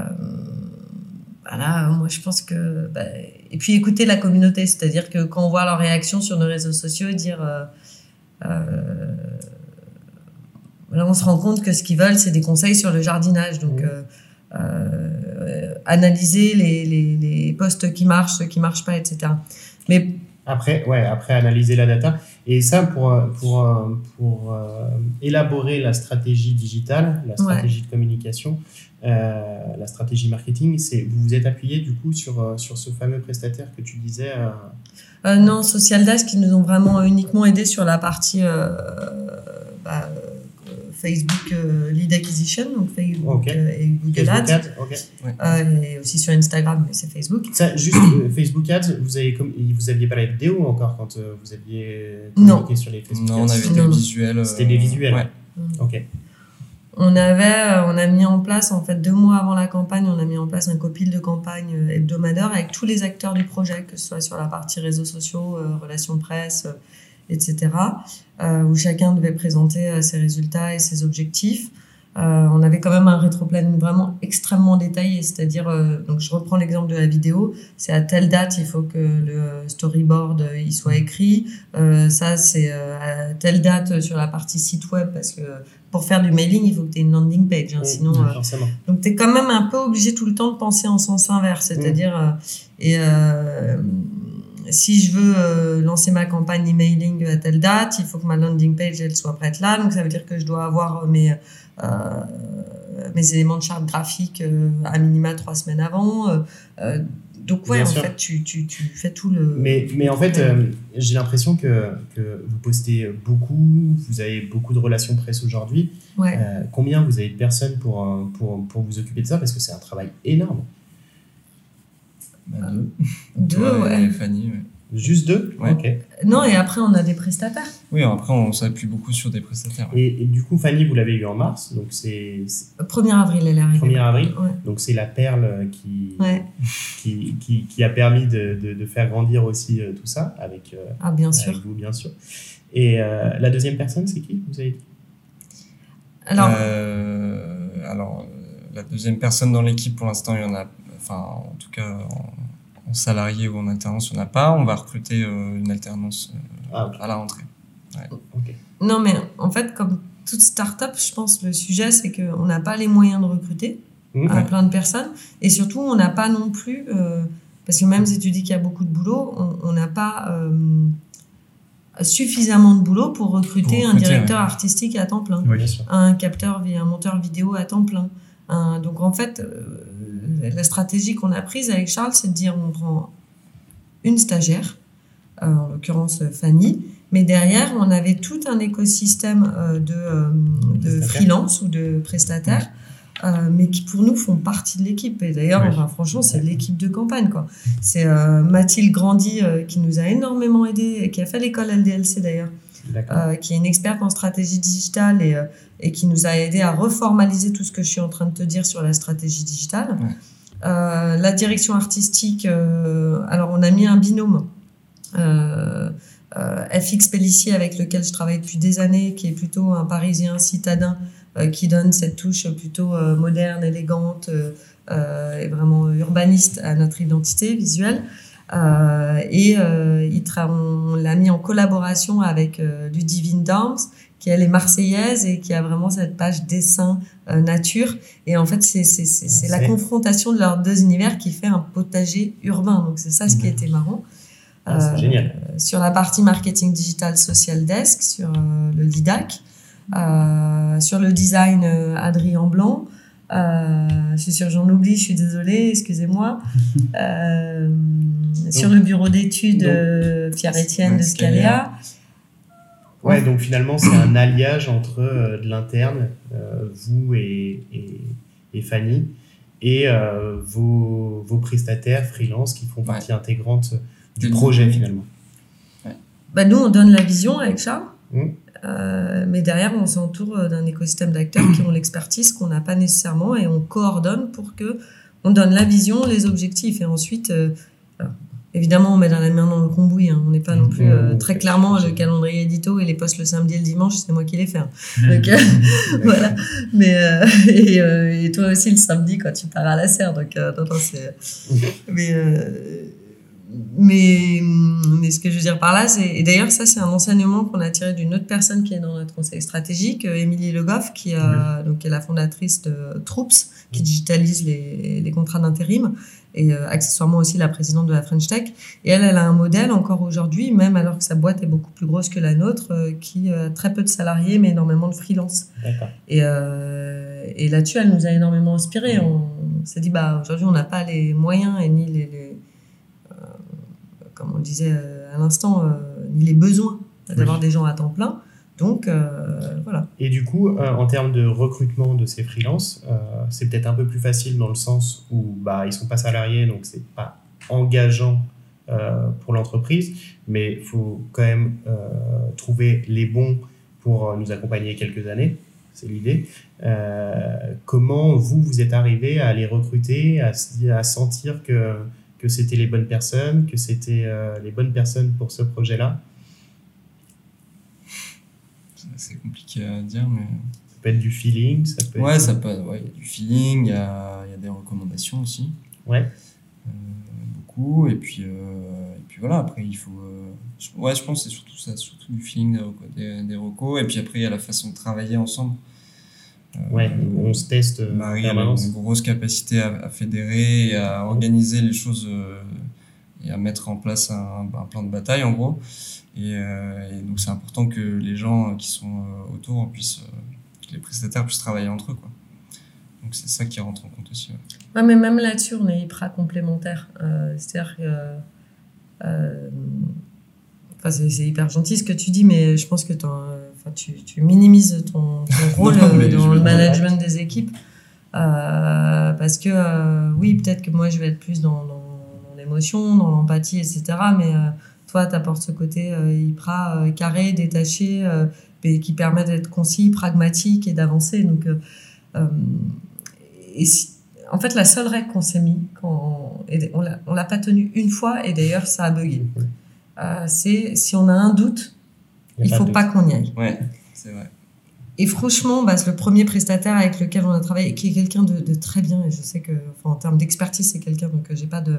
voilà, moi je pense que. bah, et puis écouter la communauté, c'est-à-dire que quand on voit leurs réactions sur nos réseaux sociaux, dire. euh, euh, là, on se rend compte que ce qu'ils veulent, c'est des conseils sur le jardinage. Donc, euh, euh, analyser les, les, les posts qui marchent, ceux qui marchent pas, etc. Mais Après, ouais, après analyser la data. Et ça, pour, euh, pour, euh, pour euh, élaborer la stratégie digitale, la stratégie de communication, euh, la stratégie marketing, c'est vous vous êtes appuyé du coup sur, sur ce fameux prestataire que tu disais. euh, non, Social Dash qui nous ont vraiment uniquement aidé sur la partie bah, Facebook euh, Lead Acquisition, donc Facebook Ok. euh, et Google Facebook Ads, euh, et aussi sur Instagram, mais c'est Facebook. Ça, juste euh, Facebook Ads, vous, avez comme, vous aviez pas la vidéo encore quand euh, vous aviez communiqué sur les Facebook Non, on avait des visuels. C'était des visuels. Ouais. Ok. On avait, on a mis en place, en fait, deux mois avant la campagne, on a mis en place un copil de campagne hebdomadaire avec tous les acteurs du projet, que ce soit sur la partie réseaux sociaux, euh, relations presse, euh, etc., euh, où chacun devait présenter euh, ses résultats et ses objectifs. Euh, on avait quand même un rétro-planning vraiment extrêmement détaillé, c'est-à-dire, donc je reprends l'exemple de la vidéo, c'est à telle date, il faut que le storyboard il soit écrit, ça c'est à telle date sur la partie site web, parce que pour faire du mailing, il faut que tu aies une landing page, hein, sinon... euh, donc, tu es quand même un peu obligé tout le temps de penser en sens inverse. C'est-à-dire, euh, et euh, si je veux euh, lancer ma campagne emailing à telle date, il faut que ma landing page elle soit prête là. Donc, ça veut dire que je dois avoir mes, euh, mes éléments de charte graphique euh, à minima trois semaines avant. Euh, euh, donc, ouais, Bien en sûr. fait, tu, tu, tu fais tout le. Mais, mais en fait, euh, j'ai l'impression que, que vous postez beaucoup, vous avez beaucoup de relations presse aujourd'hui. Ouais. Euh, combien vous avez de personnes pour, euh, pour, pour vous occuper de ça? Parce que c'est un travail énorme. Bah, deux. Deux, Toi ouais. et Fanny, ouais. Juste deux? Ouais. Non, et après, on a des prestataires. Oui, après, on s'appuie beaucoup sur des prestataires. ouais. Et, et du coup, Fanny, vous l'avez eu en mars, donc c'est c'est 1er avril, elle est arrivée. 1er avril. Ouais. Donc c'est la perle qui, Ouais. qui, qui, qui a permis de, de, de faire grandir aussi euh, tout ça, avec, euh, Ah, bien sûr. avec vous, bien sûr. Et euh, la deuxième personne, c'est qui Vous avez dit? Alors, Euh, alors, euh, la deuxième personne dans l'équipe, pour l'instant, il y en a, enfin, en tout cas, en, en salarié ou en alternance, il n'y en a pas. On va recruter euh, une alternance euh, Ah, à la rentrée. non, mais en fait, comme toute start-up, je pense le sujet, c'est qu'on n'a pas les moyens de recruter Mmh. euh, plein de personnes. Et surtout, on n'a pas non plus, euh, parce que même si tu dis qu'il y a beaucoup de boulot, on- on n'a pas euh, suffisamment de boulot pour recruter, Pour un directeur ouais. artistique à temps plein, Oui, un capteur, un monteur vidéo à temps plein. Un- donc en fait, euh, la stratégie qu'on a prise avec Charles, c'est de dire on prend une stagiaire, euh, en l'occurrence euh, Fanny, mais derrière, on avait tout un écosystème euh, de, de freelance ou de prestataires, mais qui pour nous font partie de l'équipe. Et d'ailleurs, Oui. enfin, franchement, c'est l'équipe de campagne. quoi. C'est Mathilde Grandy qui nous a énormément aidé, et qui a fait l'école LDLC d'ailleurs. Euh, qui est une experte en stratégie digitale et, euh, et qui nous a aidé à reformaliser tout ce que je suis en train de te dire sur la stratégie digitale. Ouais. Euh, la direction artistique, euh, alors on a mis un binôme. FX Pellissier avec lequel je travaille depuis des années, qui est plutôt un Parisien citadin, qui donne cette touche plutôt moderne, élégante et vraiment urbaniste à notre identité visuelle. Euh, et euh, il on l'a mis en collaboration avec euh, Ludivine Dorms, qui elle est marseillaise et qui a vraiment cette page dessin euh, nature. Et en fait, c'est c'est- c'est- c'est la confrontation de leurs deux univers qui fait un potager urbain. Donc c'est ça ce qui était marrant. Ah, c'est Euh, génial. sur la partie marketing digital social desk, sur euh, le LIDAC, euh, sur le design Adrien Blanc. Euh, je suis sûre que j'en oublie, je suis désolée, excusez-moi. Euh, sur le bureau d'études euh, Pierre-Étienne de Scalia. Ouais, donc finalement, c'est un alliage entre euh, de l'interne, euh, vous et, et, et Fanny, et euh, vos, vos prestataires freelance qui font partie intégrante du projet finalement. Bah, nous, on donne la vision avec Charles. Mm. Euh, mais derrière, on s'entoure euh, d'un écosystème d'acteurs qui ont l'expertise qu'on n'a pas nécessairement et on coordonne pour que on donne la vision, les objectifs et ensuite, euh, alors, évidemment, on met dans la main dans le cambouis. hein. On n'est pas non plus euh, très clairement le calendrier édito et les posts le samedi et le dimanche, c'est moi qui les fais. hein. Donc, voilà. Mais et, et toi aussi le samedi quand tu pars à la serre. Donc non, non, c'est. Mais mais mais ce que je veux dire par là, c'est et d'ailleurs ça c'est un enseignement qu'on a tiré d'une autre personne qui est dans notre conseil stratégique, euh, Émilie Le Goff, qui a donc qui est la fondatrice de Troops, qui digitalise les, les contrats d'intérim et euh, accessoirement aussi la présidente de la French Tech. Et elle, elle a un modèle encore aujourd'hui, même alors que sa boîte est beaucoup plus grosse que la nôtre, euh, qui a très peu de salariés mais énormément de freelance. Et, euh, et là-dessus, elle nous a énormément inspiré. On, s'est dit, bah, aujourd'hui, on n'a pas les moyens et ni les, les, euh, comme on le disait euh, à l'instant, euh, ni les besoins d'avoir des gens à temps plein. Donc, euh, voilà. Et du coup, euh, en termes de recrutement de ces freelances, euh, c'est peut-être un peu plus facile dans le sens où bah, ils sont pas salariés, donc c'est pas engageant euh, pour l'entreprise, mais il faut quand même euh, trouver les bons pour euh, nous accompagner quelques années. C'est l'idée. Euh, comment vous, vous êtes arrivé à les recruter, à sentir que, que c'était les bonnes personnes, que c'était euh, les bonnes personnes pour ce projet-là C'est compliqué à dire, mais. Ça peut être du feeling, ça peut Ouais, être... ça peut, ouais, il y a du feeling, il y a, il y a des recommandations aussi. Ouais. Euh, beaucoup. Et puis, euh, et puis voilà, après, il faut. ouais, je pense que c'est surtout ça, surtout du feeling, des, des recos. Et puis après, il y a la façon de travailler ensemble. Euh, Ouais, on se teste euh, Marie a une grosse capacité à, à fédérer et à organiser les choses euh, et à mettre en place un, un plan de bataille en gros. Et, euh, et donc c'est important que les gens qui sont euh, autour puissent, euh, que les prestataires puissent travailler entre eux. Quoi. Donc c'est ça qui rentre en compte aussi. ouais. Ouais, mais même là-dessus, on est hyper complémentaires. Euh, C'est-à-dire que. euh, enfin, c'est hyper gentil ce que tu dis, mais je pense que enfin, tu, tu minimises ton, ton rôle Non, dans le management des équipes. Euh, parce que, euh, oui, peut-être que moi, je vais être plus dans, l'émotion, dans l'empathie, etc. Mais euh, Toi, tu apportes ce côté hyper carré, détaché, qui permet d'être concis, pragmatique et d'avancer. Donc, et si- en fait, la seule règle qu'on s'est mis, quand, on l'a- on l'a pas tenue une fois, et d'ailleurs, ça a bugué. Euh, c'est si on a un doute, il faut de pas qu'on y aille. Ouais, c'est vrai. Et franchement, bah, c'est le premier prestataire avec lequel on a travaillé, qui est quelqu'un de, de très bien. Et je sais que, enfin, en termes d'expertise, c'est quelqu'un. Donc, euh, j'ai pas de.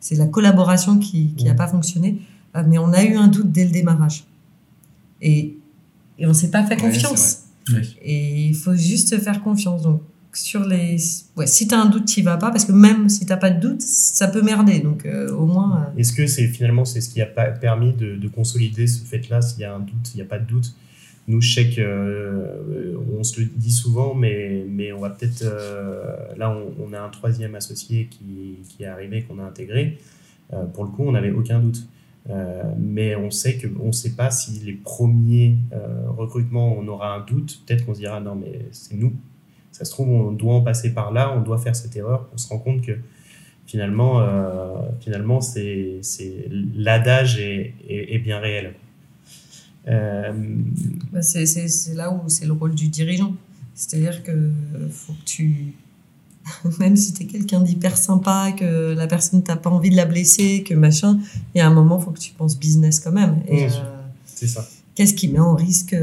C'est la collaboration qui qui a Mhm. pas fonctionné. Euh, mais on a eu un doute dès le démarrage. Et et on s'est pas fait confiance. Ouais. Et il faut juste se faire confiance. Donc sur les, ouais, si tu as un doute, tu vas pas parce que même si t'as pas de doute, ça peut merder. Donc euh, au moins. euh, Est-ce que c'est finalement c'est ce qui a permis de, de consolider ce fait-là S'il y a un doute, il n'y a pas de doute? Nous, je sais que euh, on se le dit souvent, mais, mais on va peut-être. là, on, a un troisième associé qui, qui est arrivé, qu'on a intégré. Pour le coup, on n'avait aucun doute. Mais on sait que on sait pas si les premiers recrutements, on aura un doute. Peut-être qu'on se dira non, mais c'est nous. Ça se trouve, on doit en passer par là, on doit faire cette erreur. On se rend compte que finalement, euh, finalement c'est, l'adage est, est, est bien réel. Euh, bah, c'est là où c'est le rôle du dirigeant. C'est-à-dire que faut que tu. Même si tu es quelqu'un d'hyper sympa, que la personne t'a pas envie de la blesser, que machin, il y a un moment, faut que tu penses business quand même. Et, Bien euh, c'est ça. qu'est-ce qui met en risque,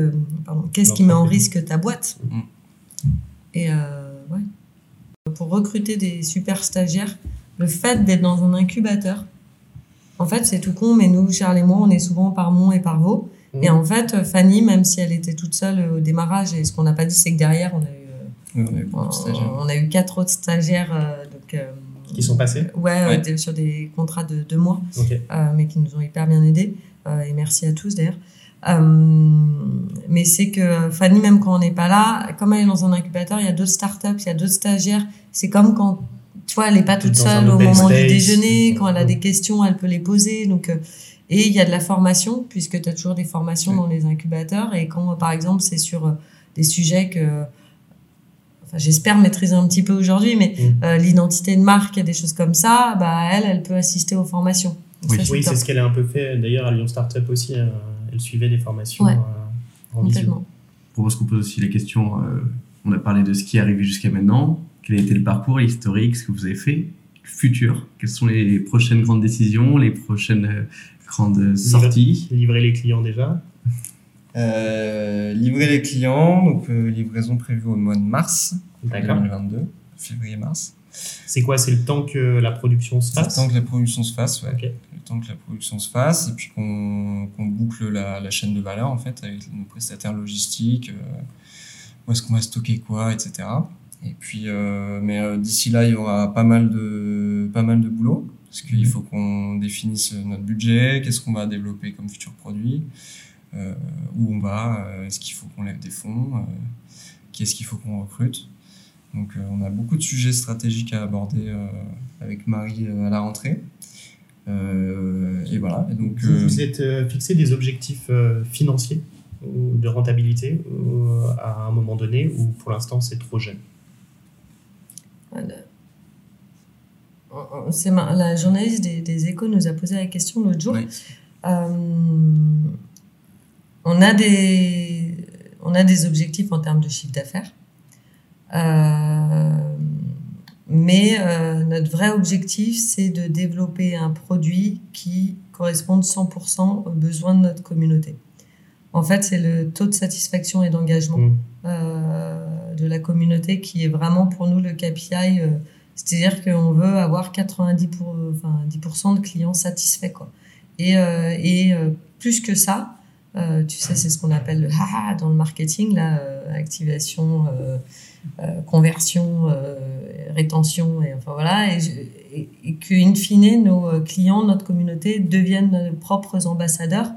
pardon, qu'est-ce qui met en risque ta boîte? Mm. Et euh, ouais. Pour recruter des super stagiaires, le fait d'être dans un incubateur, en fait, c'est tout con, mais nous, Charles et moi, on est souvent par Mont et par Vaux. Mm. Et en fait, Fanny, même si elle était toute seule au démarrage, et ce qu'on n'a pas dit, c'est que derrière, on a eu, on a eu on a quatre autres stagiaires. euh, donc, euh, Qui sont passés Ouais, sur des contrats de deux mois euh, mais qui nous ont hyper bien aidés. Euh, et merci à tous d'ailleurs. Euh, mais c'est que Fanny, même quand on n'est pas là, comme elle est dans un incubateur, il y a d'autres startups, il y a d'autres stagiaires. C'est comme quand, tu vois, elle n'est pas toute seule au moment du déjeuner. Quand elle a Mm. des questions, elle peut les poser. Donc, euh, et il y a de la formation, puisque tu as toujours des formations dans les incubateurs. Et quand, par exemple, c'est sur euh, des sujets que, enfin, j'espère maîtriser un petit peu aujourd'hui, mais Mm. euh, l'identité de marque et des choses comme ça, bah, elle, elle peut assister aux formations. Donc Oui. c'est ce qu'elle a un peu fait. D'ailleurs, à Lyon Startup aussi, euh, elle suivait des formations Ouais. euh, en visio. Je propose qu'on pose aussi la question. euh, on a parlé de ce qui est arrivé jusqu'à maintenant. Quel a été le parcours, l'historique, ce que vous avez fait, le futur? Quelles sont les prochaines grandes décisions, les prochaines euh, grandes sorties? Livrer les clients déjà. Euh, livrer les clients, donc euh, livraison prévue au mois de mars D'accord. 2022, février-mars. C'est quoi? C'est le temps que la production se Le fasse? temps que la production se fasse, ouais. Le temps que la production se fasse et puis qu'on boucle la, la chaîne de valeur en fait avec nos prestataires logistiques, euh, où est-ce qu'on va stocker quoi, etc. Et puis, euh, mais euh, d'ici là, il y aura pas mal de pas mal de boulot parce qu'il faut qu'on définisse notre budget, qu'est-ce qu'on va développer comme futur produit, où on va, est-ce qu'il faut qu'on lève des fonds, qu'est-ce qu'il faut qu'on recrute. Donc, euh, on a beaucoup de sujets stratégiques à aborder euh, avec Marie euh, à la rentrée. Euh, et voilà. Et donc, Vous euh, vous êtes euh, fixé des objectifs euh, financiers ou de rentabilité ou, à un moment donné ou pour l'instant c'est trop jeune? Voilà. La journaliste des, des Échos nous a posé la question l'autre jour. Oui. Euh, on a des on a des objectifs en termes de chiffre d'affaires, mais euh, notre vrai objectif c'est de développer un produit qui corresponde 100% aux besoins de notre communauté. En fait, c'est le taux de satisfaction et d'engagement Mm. euh, de la communauté qui est vraiment pour nous le KPI. euh, C'est-à-dire qu'on veut avoir 90 pour, enfin, 10% de clients satisfaits. Quoi. Et, euh, et euh, plus que ça, euh, tu sais, c'est ce qu'on appelle le haha dans le marketing, euh, activation, euh, euh, conversion, euh, rétention, et enfin voilà, et, et, et qu'in fine, nos euh, clients, notre communauté deviennent nos propres ambassadeurs,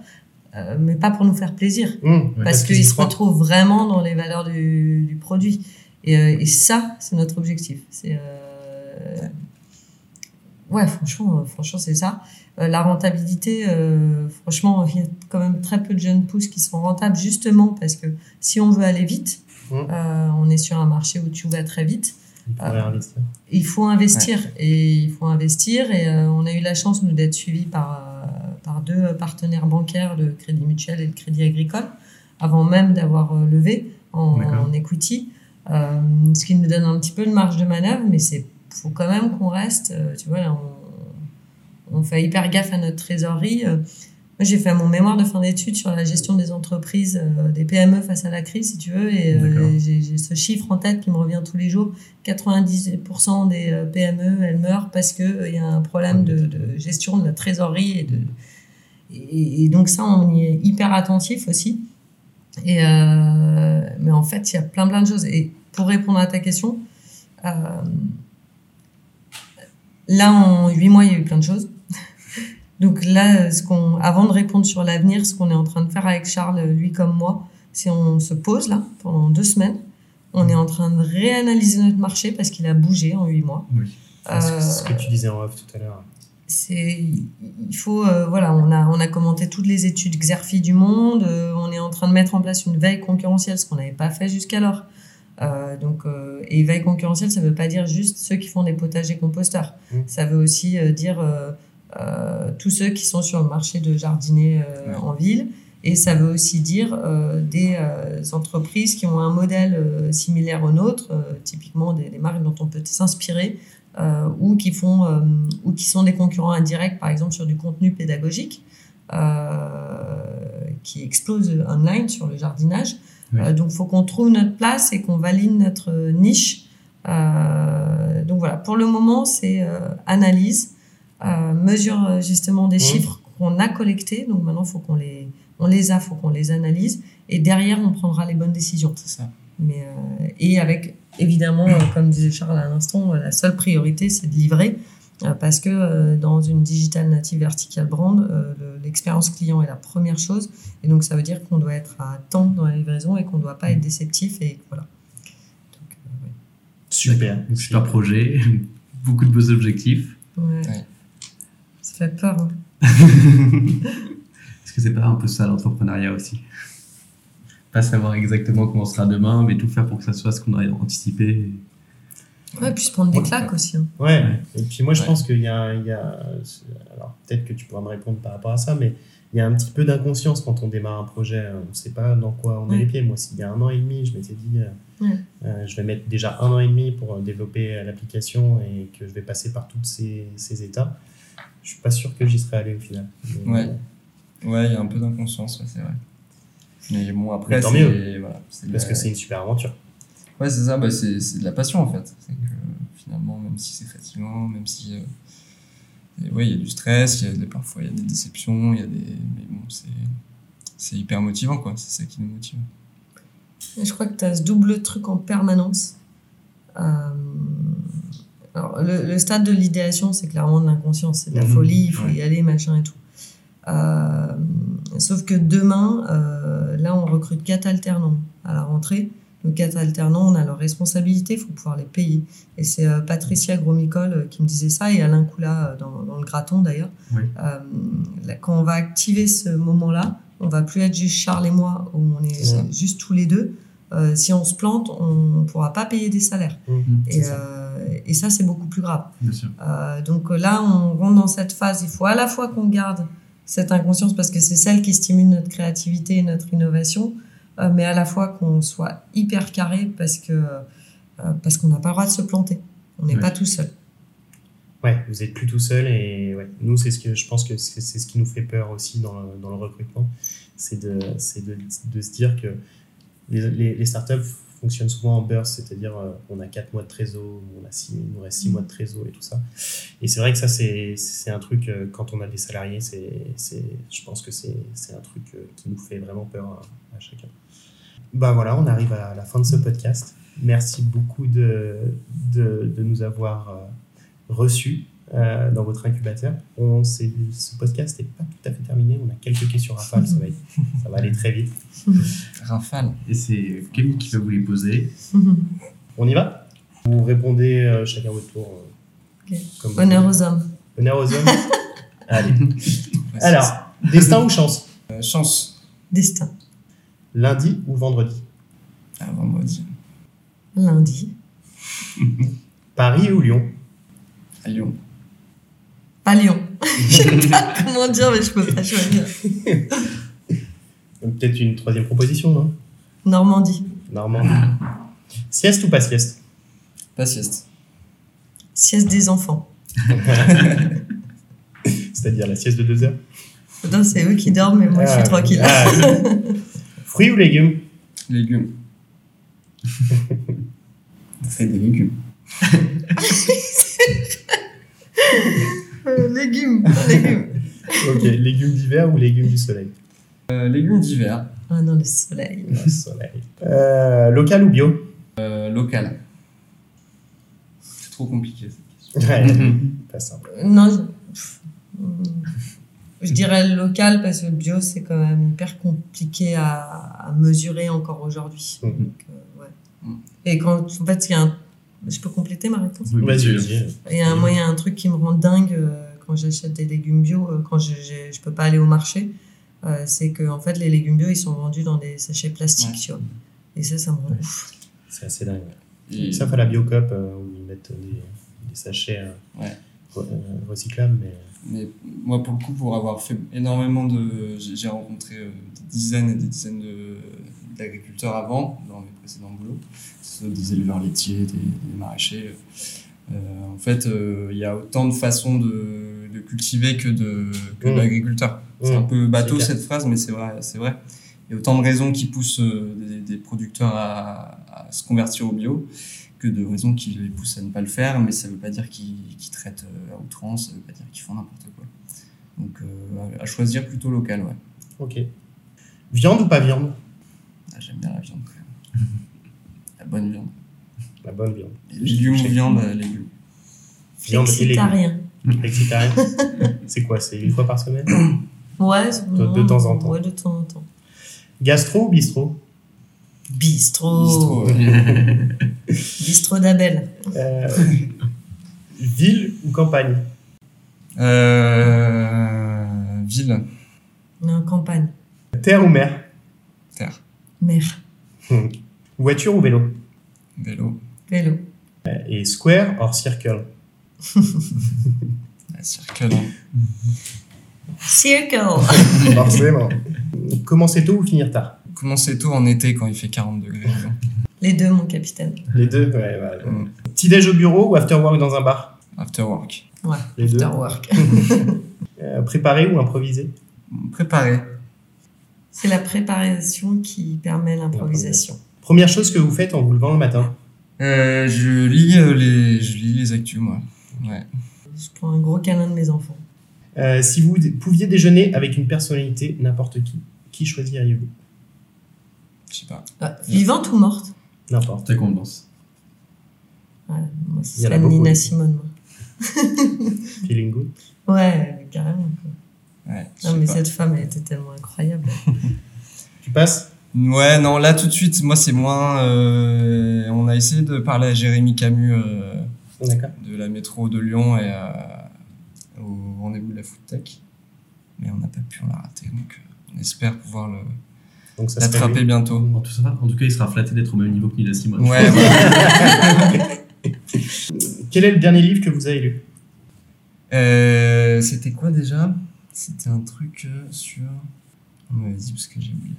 euh, mais pas pour nous faire plaisir, Mmh, parce qu'ils se retrouvent vraiment dans les valeurs du, du produit. Et, euh, et ça, c'est notre objectif. C'est euh, ouais, franchement, euh, franchement, c'est ça. Euh, la rentabilité, euh, franchement, il y a quand même très peu de jeunes pousses qui sont rentables, justement parce que si on veut aller vite, Mmh. euh, on est sur un marché où tu vas très vite. Investir. Il faut investir et il faut investir et euh, on a eu la chance nous d'être suivis par euh, par deux partenaires bancaires, le Crédit Mutuel et le Crédit Agricole, avant même d'avoir euh, levé en, en equity. Euh, ce qui nous donne un petit peu de marge de manœuvre, mais c'est faut quand même qu'on reste. euh, tu vois, là, on, on fait hyper gaffe à notre trésorerie. Moi, j'ai fait mon mémoire de fin d'études sur la gestion des entreprises, euh, des PME face à la crise, si tu veux, et euh, j'ai ce chiffre en tête qui me revient tous les jours. 90% des euh, PME, elles meurent parce qu'il y a un problème de, de gestion de la trésorerie. Et, de, et, et donc ça, on y est hyper attentif aussi. Et mais en fait, il y a plein plein de choses. Et pour répondre à ta question, là, en huit mois, il y a eu plein de choses. Donc là, ce qu'on, avant de répondre sur l'avenir, ce qu'on est en train de faire avec Charles, lui comme moi, c'est on se pose là pendant deux semaines. On est en train de réanalyser notre marché parce qu'il a bougé en huit mois. Oui. C'est ce que- Euh, tu disais en off tout à l'heure. c'est il faut euh, voilà on a on a commenté toutes les études Xerfi du monde euh, on est en train de mettre en place une veille concurrentielle ce qu'on n'avait pas fait jusqu'alors Euh, donc euh, et veille concurrentielle ça veut pas dire juste ceux qui font des potagers composteurs Mm. ça veut aussi euh, dire tous ceux qui sont sur le marché de jardinier euh, Ouais. en ville et ça veut aussi dire euh, des euh, entreprises qui ont un modèle euh, similaire au nôtre, euh, typiquement des, des marques dont on peut s'inspirer, euh, ou qui font euh, ou qui sont des concurrents indirects, par exemple sur du contenu pédagogique, euh, qui explose online sur le jardinage. Oui. Euh, donc, il faut qu'on trouve notre place et qu'on valide notre niche. Euh, donc voilà, pour le moment, c'est euh, analyse, euh, mesure euh, justement des Mhm. chiffres qu'on a collectés. Donc maintenant, il faut qu'on les, on les a, faut qu'on les analyse. Et derrière, on prendra les bonnes décisions. C'est ça. Mais, euh, et avec, évidemment, euh, comme disait Charles à l'instant, euh, la seule priorité, c'est de livrer. euh, parce que euh, dans une digital native vertical brand, euh, le- l'expérience client est la première chose. Et donc, ça veut dire qu'on doit être à temps dans la livraison et qu'on ne doit pas être déceptif. Et voilà. Donc, euh, Super. Super projet, beaucoup de beaux objectifs. ouais. Ouais. Ouais. Ça fait peur. hein. Est-ce que c'est pas un peu ça l'entrepreneuriat aussi? Pas savoir exactement comment sera demain, mais tout faire pour que ça soit ce qu'on aurait anticipé. Ouais, puis se prendre des Ouais. claques aussi. hein. Ouais, et puis moi je Ouais. pense qu'il y a, il y a alors peut-être que tu pourras me répondre par rapport à ça, mais il y a un petit peu d'inconscience quand on démarre un projet, on ne sait pas dans quoi on met Ouais. les pieds. Moi, s'il y a un an et demi, je m'étais dit, euh, Ouais. euh, je vais mettre déjà un an et demi pour euh, développer l'application et que je vais passer par tous ces, ces états, je suis pas sûr que j'y serais allé au final. Mais, Ouais. euh, Ouais, il y a un peu d'inconscience, ouais, c'est vrai. Mais bon, après, tant c'est. mieux. Voilà, Parce la- que c'est une super aventure. Ouais, c'est ça, bah, c'est c'est de la passion en fait. C'est que finalement, même si c'est fatigant, même si. euh, et ouais, il y a du stress, il y a des, parfois il y a des déceptions, il y a des. Mais bon, c'est. C'est hyper motivant, quoi. C'est ça qui nous motive. Et je crois que tu as ce double truc en permanence. Euh, alors, le, le stade de l'idéation, c'est clairement de l'inconscience, c'est de la Mhm. folie, il faut y aller, machin et tout. Euh, sauf que demain, euh, là, on recrute quatre alternants à la rentrée. Donc, quatre alternants, on a leurs responsabilités, il faut pouvoir les payer. Et c'est euh, Patricia Gromicole qui me disait ça, et Alain Coula dans, dans le graton d'ailleurs. Oui. Là, quand on va activer ce moment-là, on va plus être juste Charles et moi, où on est juste tous les deux. Si on se plante, on ne pourra pas payer des salaires. C'est Et, et ça, c'est beaucoup plus grave. Bien sûr. Euh, donc euh, là, on rentre dans cette phase. Il faut à la fois qu'on garde cette inconscience parce que c'est celle qui stimule notre créativité et notre innovation, euh, mais à la fois qu'on soit hyper carré parce que euh, parce qu'on n'a pas le droit de se planter. On n'est Ouais. pas tout seul. Ouais, vous êtes plus tout seul et ouais, nous c'est ce que je pense que c'est ce qui nous fait peur aussi dans le, dans le recrutement, c'est de, c'est de, de se dire que les, les, les startups fonctionnent souvent en burst, c'est-à-dire euh, on a 4 mois de trésor, on a six, il nous reste 6 mois de trésor et tout ça. Et c'est vrai que ça c'est un truc euh, quand on a des salariés, c'est je pense que c'est un truc euh, qui nous fait vraiment peur à, chacun. Bah voilà, on arrive à la fin de ce podcast. Merci beaucoup de, de, de nous avoir euh, reçus euh, dans votre incubateur. On, ce podcast n'est pas tout à fait terminé. On a quelques questions rafales. Ça va, être- ça va aller très vite. Rafale. Et c'est Camille qui va vous les poser. On y va? Vous répondez euh, chacun votre tour. euh, Ok. comme vous Honneur voulez. aux hommes. Honneur aux hommes. Allez. Ouais, Alors, destin ou chance? Euh, chance. Destin. Lundi ou vendredi? Ah, vendredi. Lundi. Paris ou Lyon? À Lyon. Pas Lyon. Je sais pas comment dire, mais je peux pas choisir. Peut-être une troisième proposition, non? Normandie. Normandie. Sieste ou pas sieste? Pas sieste. Sieste des enfants. C'est-à-dire la sieste de deux heures? Non, c'est eux qui dorment, mais moi je Ah, suis tranquille. ah. Fruits ou légumes? Légumes. C'est des légumes. Euh, légumes, légumes. Ok, légumes d'hiver ou légumes du soleil Euh, légumes d'hiver. Ah non, le soleil. Le soleil. Euh, local ou bio Euh, local. C'est trop compliqué cette question. Ouais, pas simple. Non, je, je dirais local parce que le bio c'est quand même hyper compliqué à, à mesurer encore aujourd'hui. Ouais. Mhm. Et quand, en fait, il y a un... Je peux compléter ma réponse Oui, Vas-y. Il y a un, moi, il y a un truc qui me rend dingue euh, quand j'achète des légumes bio, euh, quand je ne peux pas aller au marché, euh, c'est que en fait, les légumes bio, ils sont vendus dans des sachets plastiques, Ouais. tu vois. Et ça, ça me rend ouf. C'est assez dingue. Et- Sauf à la Biocop euh, où ils mettent des, des sachets euh, Ouais. re- euh, recyclables. Mais... Mais moi, pour le coup, pour avoir fait énormément de. J'ai j'ai rencontré euh, des dizaines et des dizaines de- d'agriculteurs avant, dans mes précédents boulots, soit des éleveurs laitiers, des, des maraîchers. Euh, en fait, euh, il y a autant de façons de, de cultiver que Mmh. d'agriculteurs. C'est un Mmh. peu bateau cette phrase, mais c'est vrai, c'est vrai. Il y a autant de raisons qui poussent euh, des, des producteurs à, à se convertir au bio que de raisons qui les poussent à ne pas le faire, mais ça ne veut pas dire qu'ils traitent à outrance, ça ne veut pas dire qu'ils font n'importe quoi. Donc euh, à- choisir plutôt local, ouais. Ok. Viande ou pas viande? J'aime bien la viande quand même. La bonne viande. La bonne viande. Et légumes ou viande, euh, légumes. Viande et légumes. Flexitarien. Flexitarien C'est quoi C'est une fois par semaine? Ouais, De- de temps en temps. Ouais, de temps en temps. Gastro ou bistrot Bistrot. Bistrot, ouais. Bistrot d'Abel. Euh, Ville ou campagne? Euh, ville, Non, campagne. Terre ou mer? Mer. Voiture ou vélo? Vélo, Vélo. Et square or circle? Circle. Circle. Forcément. Commencer tôt ou finir tard? Commencer tôt en été quand il fait 40 degrés. Les deux, mon capitaine. Les deux Ouais. Mm. Petit déj au bureau ou after work dans un bar? After work. Ouais. Les deux. After work. Euh, préparé ou improvisé Préparé. C'est la préparation qui permet l'improvisation. Première chose que vous faites en vous levant le matin Euh, je lis euh, les, je lis les actus, moi. Ouais. Je prends un gros câlin de mes enfants. Euh, Si vous pouviez déjeuner avec une personnalité, n'importe qui, qui choisiriez-vous? Je sais pas. Ah, vivante ou morte? N'importe. Ta convenance. Ouais, moi, ce Il y en a serait beaucoup, Nina. Simone. moi. Feeling good? Ouais, carrément. quoi. Ouais, Non, mais pas. cette femme, elle était tellement incroyable. Tu passes? Ouais, non, là tout de suite, moi c'est moins. euh, on a essayé de parler à Jérémy Camus euh, de la métro de Lyon et euh, au rendez-vous de la Food Tech, mais on n'a pas pu, on l'a raté, donc on espère pouvoir le- l'attraper bientôt. En tout, ça va. en tout cas, il sera flatté d'être au même niveau que Nina Simone. Ouais, voilà. Quel est le dernier livre que vous avez lu? Euh, C'était quoi déjà? C'était un truc euh, sur. Ouais, Vas-y, parce que j'ai oublié.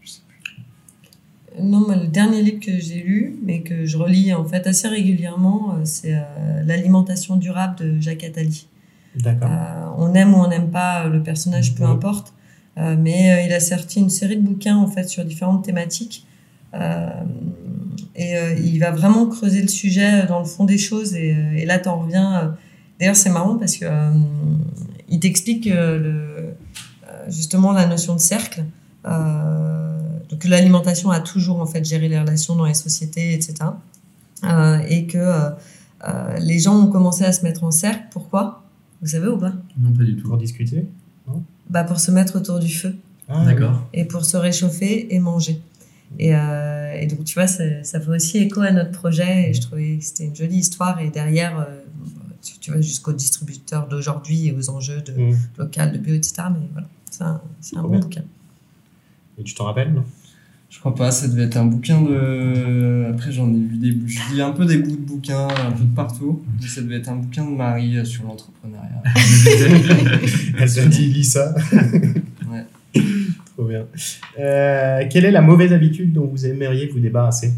Je sais plus. Non, le dernier livre que j'ai lu, mais que je relis en fait assez régulièrement, euh, c'est euh, L'alimentation durable de Jacques Attali. D'accord. Euh, on aime ou on n'aime pas le personnage, peu importe. Euh, mais euh, il a sorti une série de bouquins en fait sur différentes thématiques. Euh, et euh, il va vraiment creuser le sujet dans le fond des choses. Et, et là, tu en reviens. D'ailleurs, c'est marrant parce que euh, il t'explique euh, le, euh, justement la notion de cercle. Euh, donc l'alimentation a toujours en fait géré les relations dans les sociétés, etc. Euh, et que euh, euh, les gens ont commencé à se mettre en cercle. Pourquoi? Vous savez ou pas? Non, pas du tout. Pour discuter bah, Pour se mettre autour du feu Ah, D'accord. et pour se réchauffer et manger. Et, euh, et donc, tu vois, ça, ça fait aussi écho à notre projet et je trouvais que c'était une jolie histoire. Et derrière, euh, tu, tu vas jusqu'aux distributeurs d'aujourd'hui et aux enjeux de oui. Mm. local, de bio, etc. Mais voilà, c'est un, c'est un bon bouquin. Et tu t'en rappelles, non? Je crois pas, ça devait être un bouquin de. Après, j'en ai vu des. Je lis un peu des bouts de bouquins, un peu de partout. Mais ça devait être un bouquin de Marie euh, sur l'entrepreneuriat. Elle se dit, lis ça. Ouais. Trop bien. Euh, quelle est la mauvaise habitude dont vous aimeriez vous débarrasser?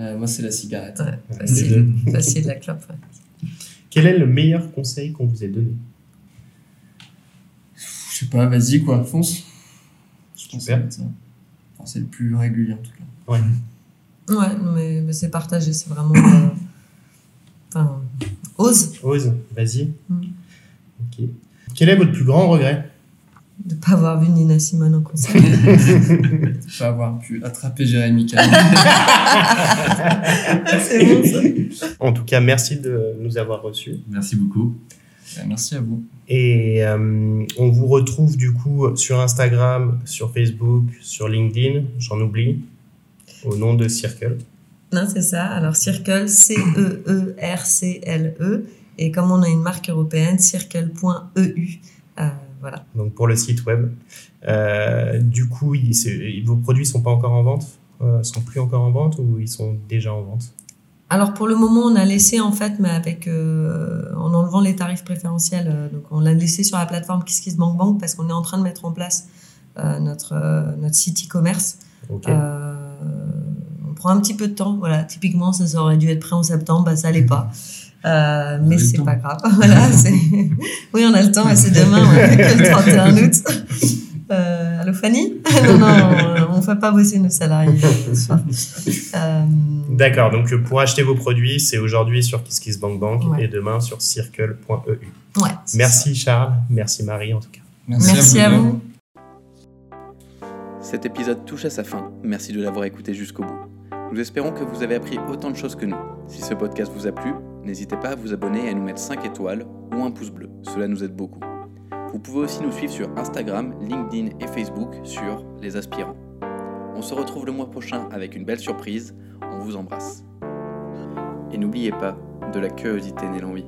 Euh, moi, c'est la cigarette. Ouais, Les facile. facile, la clope. ouais. Quel est le meilleur conseil qu'on vous ait donné? Je sais pas, vas-y quoi, fonce. Je pense que. Enfin, c'est le plus régulier en tout cas. Ouais, non, mais, mais c'est partagé, c'est vraiment. euh, Enfin, ose Ose, vas-y. Mm. Ok. Quel est votre plus grand regret? De ne pas avoir vu Nina Simone en concert. Je pas avoir pu attraper Jérémy Calme. c'est bon ça. En tout cas, merci de nous avoir reçus. Merci beaucoup. Merci à vous. Et euh, on vous retrouve du coup sur Instagram, sur Facebook, sur LinkedIn, j'en oublie, au nom de Circle. Non, c'est ça. Alors, Circle, C-E-E-R-C-L-E. Et comme on a une marque européenne, circle.eu. Euh, voilà. donc pour le site web. Euh, du coup, il- vos produits sont pas encore en vente, euh, sont plus encore en vente ou ils sont déjà en vente? Alors, pour le moment, on a laissé, en fait, mais avec, euh, en enlevant les tarifs préférentiels, euh, donc on l'a laissé sur la plateforme KissKissBankBank parce qu'on est en train de mettre en place euh, notre, notre site e-commerce. On prend un petit peu de temps. Voilà, typiquement, ça, ça aurait dû être prêt en septembre, bah, ça l'est pas. Euh, mais c'est pas grave. voilà, c'est... oui, on a le temps, et c'est demain, ouais, le 31 août. Euh, allô Fanny? Non, non, on ne fait pas bosser nos salariés. Euh, D'accord, donc euh, pour acheter vos produits, c'est aujourd'hui sur KissKissBankBank Ouais. et demain sur circle.eu. ouais, Merci Charles, merci Marie en tout cas. Merci à vous. Cet épisode touche à sa fin, merci de l'avoir écouté jusqu'au bout. Nous espérons que vous avez appris autant de choses que nous. Si ce podcast vous a plu, n'hésitez pas à vous abonner et à nous mettre 5 étoiles ou un pouce bleu, cela nous aide beaucoup. Vous pouvez aussi nous suivre sur Instagram, LinkedIn et Facebook sur Les Aspirants. On se retrouve le mois prochain avec une belle surprise, on vous embrasse. Et n'oubliez pas, de la curiosité naît l'envie.